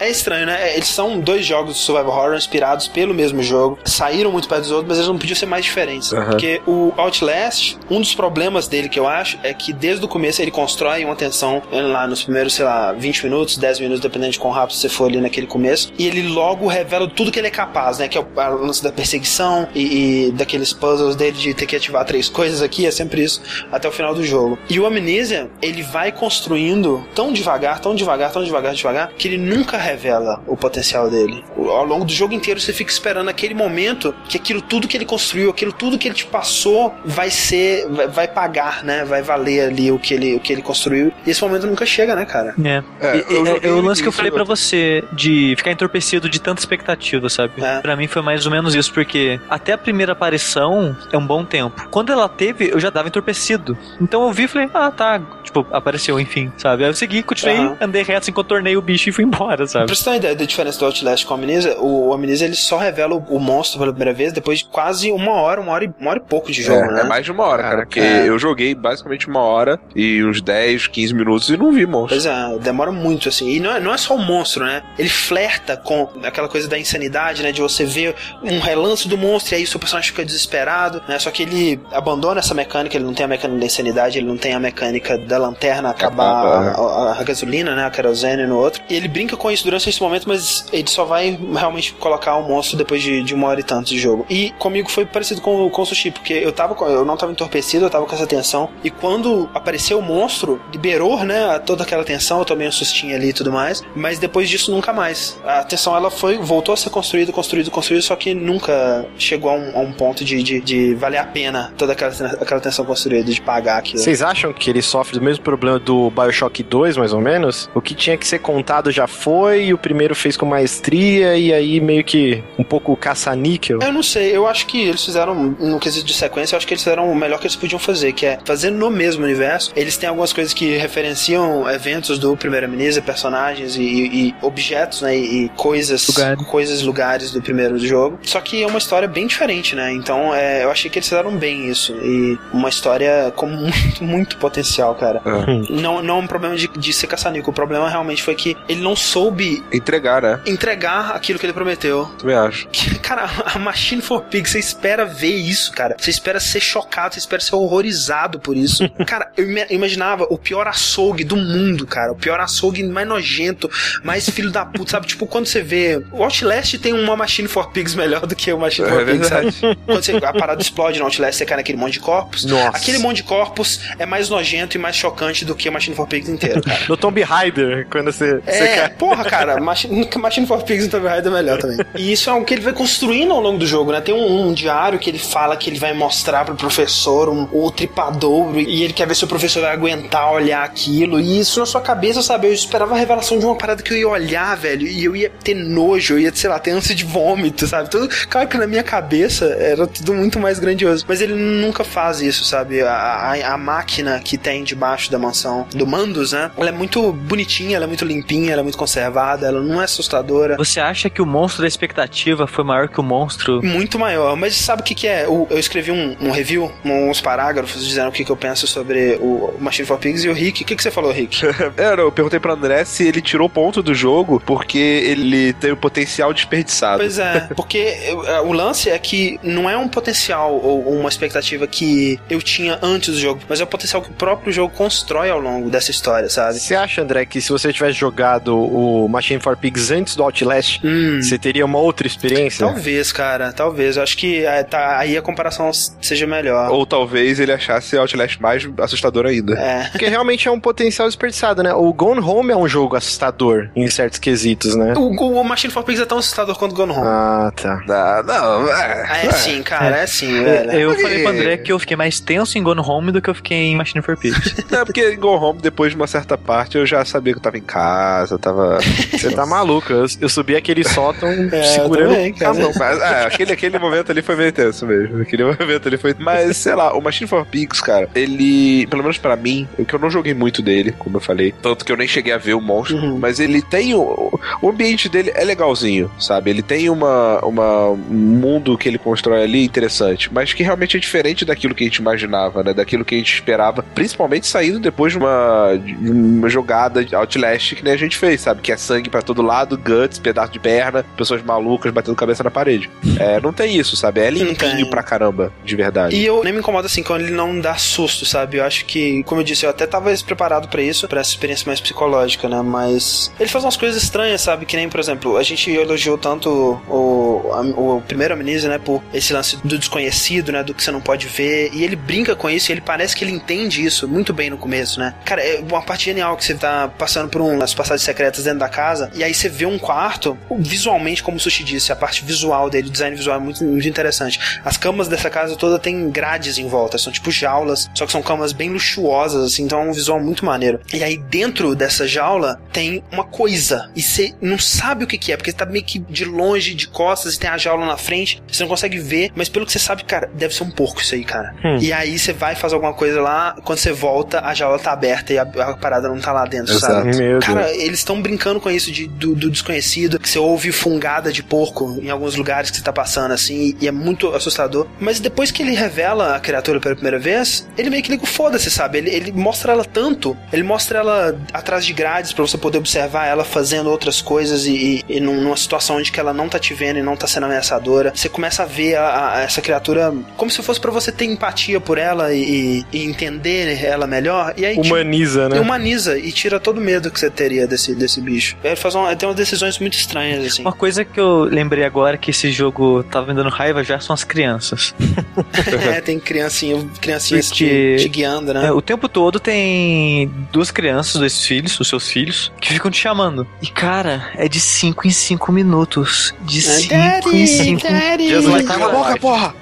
É estranho, né? Eles são dois jogos de survival horror inspirados pelo mesmo jogo. Saíram muito perto dos outros, mas eles não podiam ser mais diferentes. Porque o Outlast, um dos problemas dele que eu acho é que desde o começo ele constrói uma tensão lá nos primeiros, sei lá, 20 minutos, 10 minutos, dependendo de quão rápido você for ali naquele começo. E ele logo revela tudo que ele é capaz, né? Que é o a lance da perseguição e, e daqueles puzzles dele de ter que ativar três coisas aqui, é sempre isso, até o final do jogo. E o Amnesia, ele vai construindo tão devagar, tão devagar, tão devagar, devagar, que ele nunca revela o potencial dele. Ao longo do jogo inteiro você fica esperando aquele momento que aquilo tudo que ele construiu, aquilo tudo que ele te passou vai ser, vai, vai pagar, né? Vai valer ali o que ele, o que ele construiu. E esse momento nunca chega, né, cara? É. É, E- eu é- é o lance que eu falei pra você de ficar entorpecido de tanta expectativa, sabe? É. Pra mim foi mais ou menos isso, porque até a primeira aparição é um bom tempo. Quando ela teve, eu já tava entorpecido. Então eu vi e falei, ah, tá. Tipo, apareceu, enfim, sabe? Aí eu segui, continuei, Aham. andei reto, assim, contornei o bicho e fui embora, sabe? Pra você ter uma ideia da diferença do Outlast com o Amnesia, o, o Amnesia ele só revela o, o monstro pela primeira vez depois de quase uma hora, uma hora e, uma hora e pouco de jogo, É, né? é mais de uma hora, cara. Porque É. eu joguei basicamente uma hora e uns 10, 15 minutos e não vi monstro. Pois é, demora muito, assim. E não é, não é só o monstro, né? Ele flerta com aquela coisa da insanidade, né? De você ver um relance do monstro e aí o seu personagem fica desesperado, né? Só que ele abandona essa mecânica, ele não tem a mecânica da insanidade, ele não tem a mecânica da lanterna acabar Acabar, a, a- a gasolina, né? A querosene no outro. E ele brinca com isso durante esse momento, mas ele só vai realmente colocar o monstro depois de, de uma hora e tanto de jogo. E comigo foi parecido com, com o Sushi, porque eu tava com- eu não tava entorpecido, eu tava com essa tensão. E quando apareceu o monstro, liberou, né, toda aquela tensão, eu tomei um sustinho ali e tudo mais. Mas depois disso, nunca mais. A tensão, ela foi, voltou a ser construída, construída, construída, só que nunca chegou a um, a um ponto de, de, de valer a pena toda aquela, aquela tensão construída, de pagar aquilo. Vocês acham que ele sofre do mesmo problema do Bioshock 2, mais ou menos? O que tinha que ser contado já foi, e o primeiro fez com maestria, e aí meio que um pouco caça-níquel. Eu não sei, eu acho que eles fizeram, no quesito de sequência, eu acho que eles fizeram o melhor que eles podiam fazer, que é fazer no mesmo universo. Eles têm algumas coisas que referenciam eventos do primeiro Amnesia, personagens e, e objetos, né, e, e coisas, Lugares. coisas, lugares do primeiro jogo. Só que é uma história bem bem diferente, né? Então é, eu achei que eles fizeram bem isso. E uma história com muito, muito potencial, cara. É. Não, não é um problema de, de ser caçanico. O problema realmente foi que ele não soube Entregar, né? entregar aquilo que ele prometeu. Também acho. Que, Cara, a Machine for Pigs, você espera ver isso, cara. Você espera ser chocado, você espera ser horrorizado por isso. cara, eu ima- imaginava o pior açougue do mundo, cara. O pior açougue mais nojento, mais filho da puta, sabe? Tipo, quando você vê. O Outlast tem uma Machine for Pigs melhor do que o Machine for É Pigs, sabe? verdade. Quando você, a parada explode no Outlast, você cai naquele monte de corpos. Nossa. Aquele monte de corpos é mais nojento e mais chocante do que o Machine for Pigs inteiro, cara. No Tomb Raider, quando você, você É, cai. porra, cara, Machine, Machine for Pigs no Tomb Raider é melhor também. E isso é algo que ele vai construindo ao longo do jogo, né? Tem um, um diário que ele fala que ele vai mostrar pro professor um, o tripadouro e ele quer ver se o professor vai aguentar olhar aquilo. E isso na sua cabeça, sabe? Eu esperava a revelação de uma parada que eu ia olhar, velho, e eu ia ter nojo, eu ia, sei lá, ter ânsia de vômito, sabe? Tudo, claro que na minha cabeça era tudo muito mais grandioso. Mas ele nunca faz isso, sabe? A, a, a máquina que tem debaixo da mansão do Mandos, né? Ela é muito bonitinha, ela é muito limpinha, ela é muito conservada, ela não é assustadora. Você acha que o monstro da expectativa foi maior que o monstro? Muito maior, mas sabe o que, que é? O- Eu escrevi um, um review, uns parágrafos dizendo o que, que eu penso sobre o Machine for Pigs e o Rick. O que, que você falou, Rick? É, não, eu perguntei pro André se ele tirou ponto do jogo porque ele tem o potencial desperdiçado. Pois é, porque eh, o lance é que não é um potencial ou uma expectativa que eu tinha antes do jogo, mas é o potencial que o próprio jogo constrói ao longo dessa história, sabe? Você acha, André, que se você tivesse jogado o Machine for Pigs antes do Outlast, Hum. você teria uma outra experiência? Talvez, cara, talvez. Eu acho que eh, tá, aí a comparação seja melhor. Ou talvez ele achasse Outlast mais assustador ainda. É. Porque realmente é um potencial desperdiçado, né? O Gone Home é um jogo assustador em certos quesitos, né? O, o Machine for Pigs é tão assustador quanto Gone Home. Ah, tá. Não, não, é, Ah, é sim, cara, é sim, velho. Eu Porque- falei pro André que eu fiquei mais tenso em Gone Home do que eu fiquei em Machine for Pigs. Não, é porque em Go Home, depois de uma certa parte, eu já sabia que eu tava em casa, eu tava. Você tá maluco. Eu, eu subi aquele sótão É, segurando também, cara. a mão. Mas, é, aquele, aquele momento ali foi meio tenso mesmo. Aquele momento ali foi. Mas, sei lá, o Machine for Pigs, cara, ele, pelo menos pra mim, o que eu não joguei muito dele, como eu falei, tanto que eu nem cheguei a ver o monstro, Uhum. mas ele tem. O, o ambiente dele é legalzinho, sabe? Ele tem uma, uma, um mundo que ele constrói ali interessante, mas que realmente é diferente daquilo que a gente imaginava, né? Daquilo que a gente esperava, principalmente saindo depois de uma, de uma jogada de Outlast que nem a gente fez, sabe? Que é sangue pra todo lado, guts, pedaço de perna, pessoas malucas batendo cabeça na parede. É, não tem isso, sabe? É limpinho pra caramba, de verdade. E eu nem me incomodo assim quando ele não dá susto, sabe? Eu acho que, como eu disse, eu até tava preparado pra isso, pra essa experiência mais psicológica, né? Mas ele faz umas coisas estranhas, sabe? Que nem, por exemplo, a gente elogiou tanto o, a- o primeiro Amnesia, né? Por esse lance do desconhecido, né? Do que você não pode ver. E ele brinca com isso e ele parece que ele entende isso muito bem no começo, né? Cara, é uma parte genial que você tá passando por umas passagens secretas dentro da casa e aí você vê um quarto, visualmente, como o Sushi disse, a parte visual dele, o design visual é muito, muito interessante. As camas dessa casa toda tem grades em volta, são tipo jaulas, só que são camas bem luxuosas, assim, então é um visual muito maneiro. E aí dentro dessa jaula tem uma coisa, e você não sabe o que, que é, porque você tá meio que de longe, de costas, e tem a jaula na frente, você não consegue ver, mas pelo que você sabe, cara, deve ser um porco isso aí, cara. E aí você vai fazer alguma coisa lá, quando você volta, a jaula tá aberta e a, a parada não tá lá dentro, Exato. sabe? Meu Deus. Cara, eles estão brincando com isso de, do, do desconhecido, que você ouve fungada de porco em alguns lugares que você tá passando, assim, e, e é muito assustador. Mas depois que ele revela a criatura pela primeira vez, ele meio que liga o foda-se, sabe? Ele, ele mostra ela tanto, ele mostra ela atrás de grades pra você poder observar ela fazendo outras coisas e, e, e num- numa situação onde que ela não tá te vendo e não tá sendo ameaçadora. Você começa a ver a- a- essa criatura como se fosse pra você ter empatia por ela e, e entender ela melhor. E aí, tipo, Humaniza, né? humaniza e tira todo o medo que você teria desse, desse bicho. Ele faz uma, ele tem umas decisões muito estranhas, assim. Uma coisa que eu lembrei agora que esse jogo tava me dando raiva já são as crianças. é, tem criancinha, criancinhas Porque- te, te guiando, né? É, o tempo todo tem duas crianças, dois filhos, os seus filhos, que ficam te chamando. E cara, é de 5 em 5 minutos. De 5 em 5 Jesus, Vai cala a boca, porra!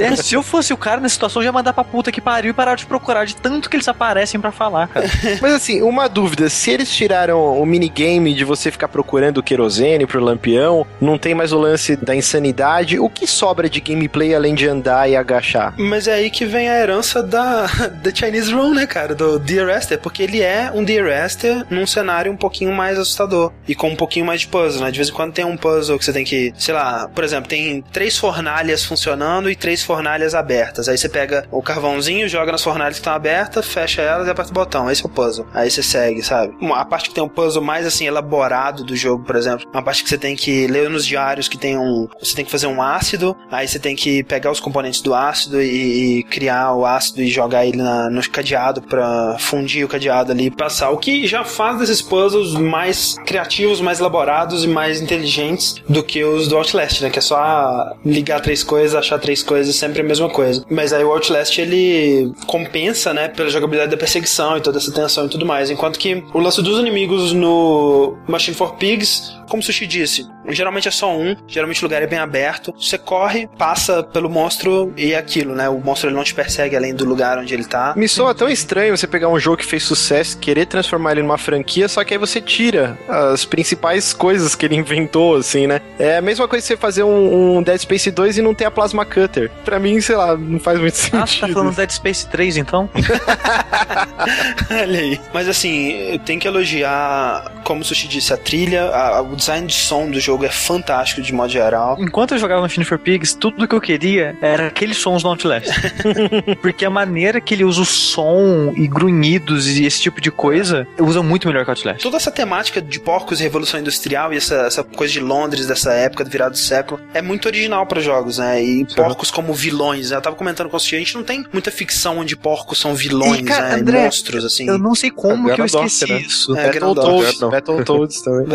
É, se eu fosse o cara nessa situação, eu ia mandar pra puta que pariu e parar de procurar de tanto que eles aparecem pra falar, cara. Mas assim, uma dúvida: se eles tiraram o minigame de você ficar procurando o querosene pro lampião, não tem mais o lance da insanidade, o que sobra de gameplay além de andar e agachar? Mas é aí que vem a herança da, da Chinese Room, né, cara? Do Dear Esther, porque ele é um Dear Esther num cenário um pouquinho mais assustador e com um pouquinho mais de puzzle, né? De vez em quando tem um puzzle que você tem que, sei lá, por exemplo, tem três fornalhas funcionando e três fornalhas abertas. Aí você pega o carvãozinho, joga nas fornalhas que estão abertas, fecha elas e aperta o botão. Esse é o puzzle. Aí você segue, sabe? A parte que tem um puzzle mais assim elaborado do jogo, por exemplo, uma parte que você tem que ler nos diários que tem um, você tem que fazer um ácido, aí você tem que pegar os componentes do ácido e, e criar o ácido e jogar ele na- no cadeado pra fundir o cadeado ali e passar. O que já faz desses puzzles mais criativos, mais elaborados e mais inteligentes do que os do Outlast, né? Que é só ligar três coisas, achar três coisas, sempre a mesma coisa. Mas aí o Outlast ele compensa, né, pela jogabilidade da perseguição e toda essa tensão e tudo mais. Enquanto que o lance dos inimigos no Machine for Pigs, como o Sushi disse, geralmente é só um, geralmente o lugar é bem aberto. Você corre, passa pelo monstro e é aquilo, né? O monstro ele não te persegue além do lugar onde ele tá. Me soa tão estranho você pegar um jogo que fez sucesso, querer transformar ele numa franquia, só que aí você tira as principais coisas que ele inventou, assim, né? É a mesma coisa que você fazer um, um Dead Space 2 e não ter a Plasma Cutter. Pra mim, sei lá, não faz muito sentido. Ah, você tá falando Dead Space 3, então? Olha aí. Mas assim, eu tenho que elogiar, como o Sushi disse, a trilha, a- o design de som do jogo é fantástico de modo geral. Enquanto eu jogava Machine for Pigs, tudo que eu queria era aqueles sons do Outlast. Porque a maneira que ele usa o som e grunhidos e esse tipo de coisa, usa muito melhor que o Outlast. Toda essa temática de porcos e revolução industrial e essa, essa coisa de Londres dessa época, do virado do século, é muito original pra jogos, né? E porcos como vilões, né? Eu tava comentando com o Sushi, a gente não tem muita ficção onde porcos são vilões, E, cara, né? André, monstros, assim. Eu não sei como É que eu Ganondorf, esqueci né? isso. É, Battletoads, não. Battletoads também.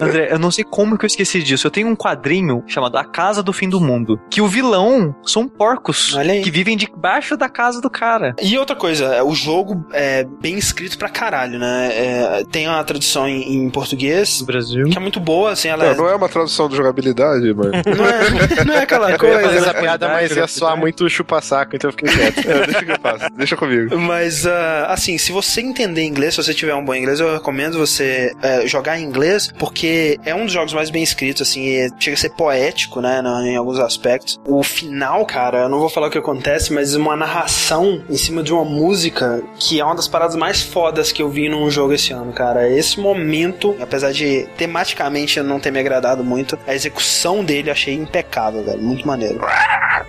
André, eu não sei como que eu esqueci disso. Eu tenho um quadrinho chamado A Casa do Fim do Mundo, que o vilão são porcos que vivem debaixo da casa do cara. E outra coisa, é, o jogo é bem escrito pra caralho, né? É, tem uma tradução em, em português Do Brasil. que é muito boa, assim, ela Não, é- não é uma tradução de jogabilidade, mas. não, é, não é aquela Eu ia fazer coisa. essa piada, mas ia soar muito chupa-saco, então eu fiquei quieto. É, deixa que eu faço, deixa comigo. Mas, ah, assim, se você entender inglês, se você tiver um bom inglês, eu recomendo você eh, jogar em inglês, porque é um dos jogos mais bem escritos, assim, e chega a ser poético, né, no- em alguns aspectos. O final, cara, eu não vou falar o que acontece, mas uma narração em cima de uma música que é uma das paradas mais fodas que eu vi num jogo esse ano, cara. Esse momento, apesar de tematicamente não ter me agradado muito, a execução dele achei impecável, velho. Muito maneiro.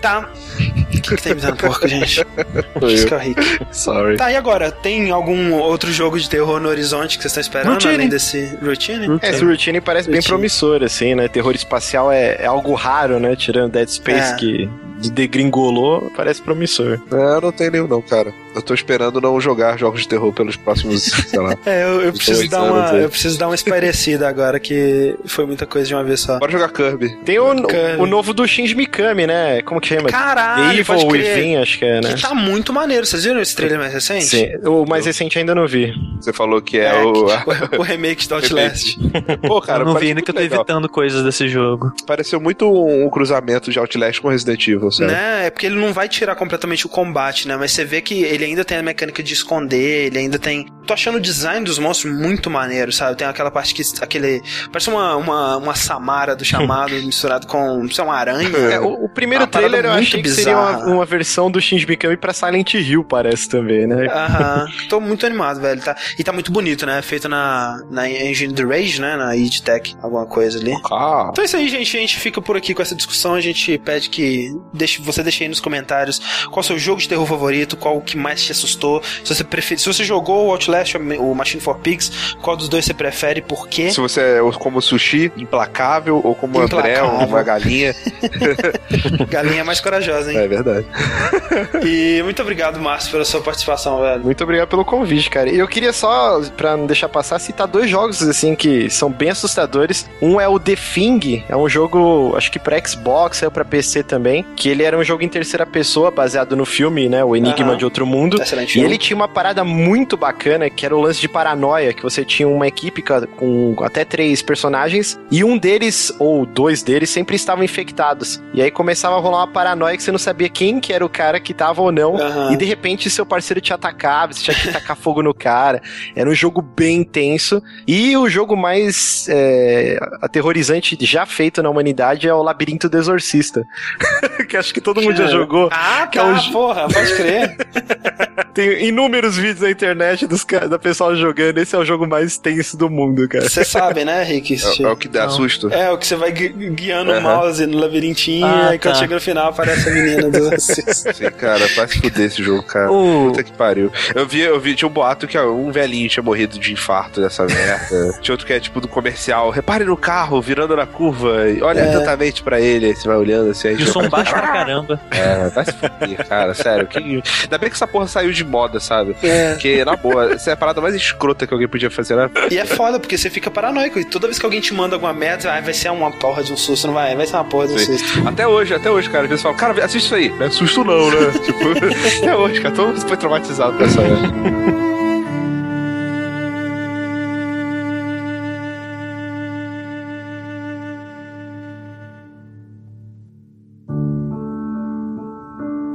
Tá. Quem que tá imitando porco, gente? Isso que é o Rick. Sorry. Tá, e agora? Tem algum outro jogo de terror no horizonte que vocês estão esperando, Routine. além desse Routine? É, esse Routine parece bem Routine. promissor, assim, né? Terror espacial é, é algo raro, né? Tirando Dead Space É. que de degringolou, parece promissor. É, não tem nenhum, não, cara. Eu tô esperando não jogar jogos de terror pelos próximos, sei lá. É, eu, eu preciso dar uma, aí. eu preciso dar uma espairecida agora, que foi muita coisa de uma vez só. Bora jogar Kirby. Tem o, Bacana. o novo do Shinji Mikami, né? Como que chama? Caralho, Evil. Within, acho que é, né? Que tá muito maneiro. Vocês viram esse trailer mais recente? Sim. O mais recente ainda não vi. Você falou que é, É, o. O, o remake do Outlast. Pô, cara, eu não vi ainda que eu tô legal. evitando coisas desse jogo. Pareceu muito um cruzamento de Outlast com Resident Evil, sabe? Né? É porque ele não vai tirar completamente o combate, né? Mas você vê que ele ainda tem a mecânica de esconder, ele ainda tem. Tô achando o design dos monstros muito maneiro, sabe? Tem aquela parte que. aquele. Parece uma, uma, uma Samara do chamado misturado com. Sei, uma aranha. É, o, o primeiro trailer eu achei que seria uma, uma versão do Shinji Mikami pra Silent Hill, parece também, né? Aham. Tô muito animado, velho. Tá, e tá muito bonito, né? Feito na, na engine do Rage, né? Na id Tech, alguma coisa ali. Ah, Então é isso aí, gente. A gente fica por aqui com essa discussão. A gente pede que deixe, você deixe aí nos comentários qual o seu jogo de terror favorito, qual o que mais te assustou. Se você prefere, se você jogou o Outlast ou o Machine for Pigs, qual dos dois você prefere, por quê? se você é como sushi, implacável, ou como André, Implacável. uma galinha. Galinha mais corajosa, hein? É verdade. E muito obrigado, Márcio, pela sua participação, velho. Muito obrigado pelo convite, cara. E eu queria só, pra não deixar passar, citar dois jogos, assim, que são bem assustadores. Um é o The Thing, é um jogo, acho que pra Xbox, saiu pra PC também, que ele era um jogo em terceira pessoa, baseado no filme, né? O Enigma Aham. de Outro Mundo. Excelente E filme. ele tinha uma parada muito bacana, que era o lance de paranoia, que você tinha uma equipe com até três personagens, e um deles, ou dois deles, sempre estavam infectados. E aí começava a rolar uma paranoia que você não sabia quem que era o cara que tava ou não, Aham. e de repente seu parceiro te atacava, você tinha que tacar fogo no cara. Era um jogo bem intenso. E o jogo mais é, aterrorizante já feito na humanidade é o Labirinto do Exorcista. que acho que todo mundo já jogou. Ah, Que é tá, um jo- porra, pode crer. Tem inúmeros vídeos na internet dos, da pessoal jogando. Esse é o jogo mais tenso do mundo, cara. Você sabe, né, Rick? É, é o que dá Não. susto. É, o que você vai gui- guiando o mouse no labirintinho Ah, e quando tá. chega no final aparece a menina do. Sim, cara, vai se fuder esse jogo, cara. O- Puta que pariu. Eu vi, eu vi, tinha um boato que ó, um velhinho tinha morrido de infarto dessa merda. tinha outro que é tipo do comercial. Repare no carro, virando na curva. E olha É. atentamente pra ele. Aí você vai olhando assim. Aí E o som baixo pra caramba. É, vai se fuder, cara, sério. Que... Ainda bem que essa porra saiu de moda, sabe? É. Porque, na boa, essa é a parada mais escrota que alguém podia fazer na E é foda, porque você fica paranoico. E toda vez que alguém te manda alguma merda, "Ah, vai ser uma porra de um susto, não vai? Vai ser uma porra de um Sim. susto. Até hoje, até hoje, cara. Vezes falam, cara, assiste isso aí. Não é susto não, né? tipo, até hoje, cara. Todo mundo foi traumatizado com essa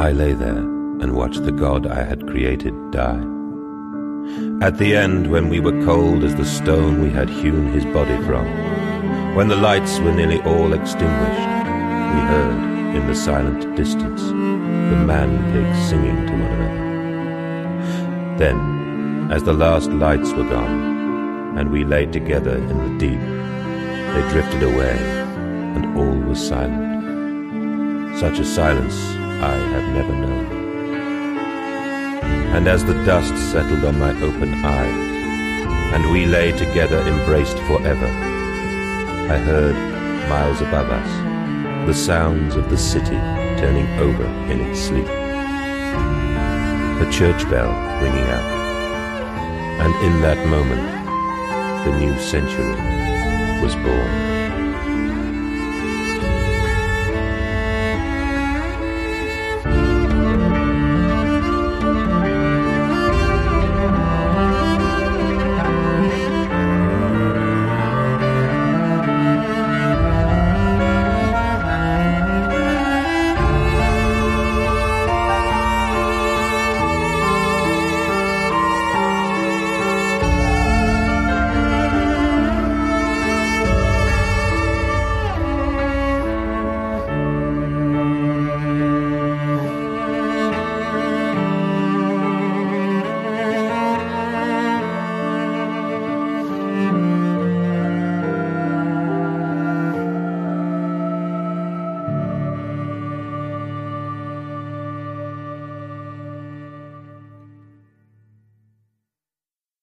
I lay there and watched the god I had created die. At the end, when we were cold as the stone we had hewn his body from, when the lights were nearly all extinguished, we heard, in the silent distance, the man pigs singing to one another. Then, as the last lights were gone, and we lay together in the deep, they drifted away, and all was silent. Such a silence I have never known. And as the dust settled on my open eyes, and we lay together embraced forever, I heard, miles above us, the sounds of the city turning over in its sleep. A church bell ringing out. And in that moment, the new century was born.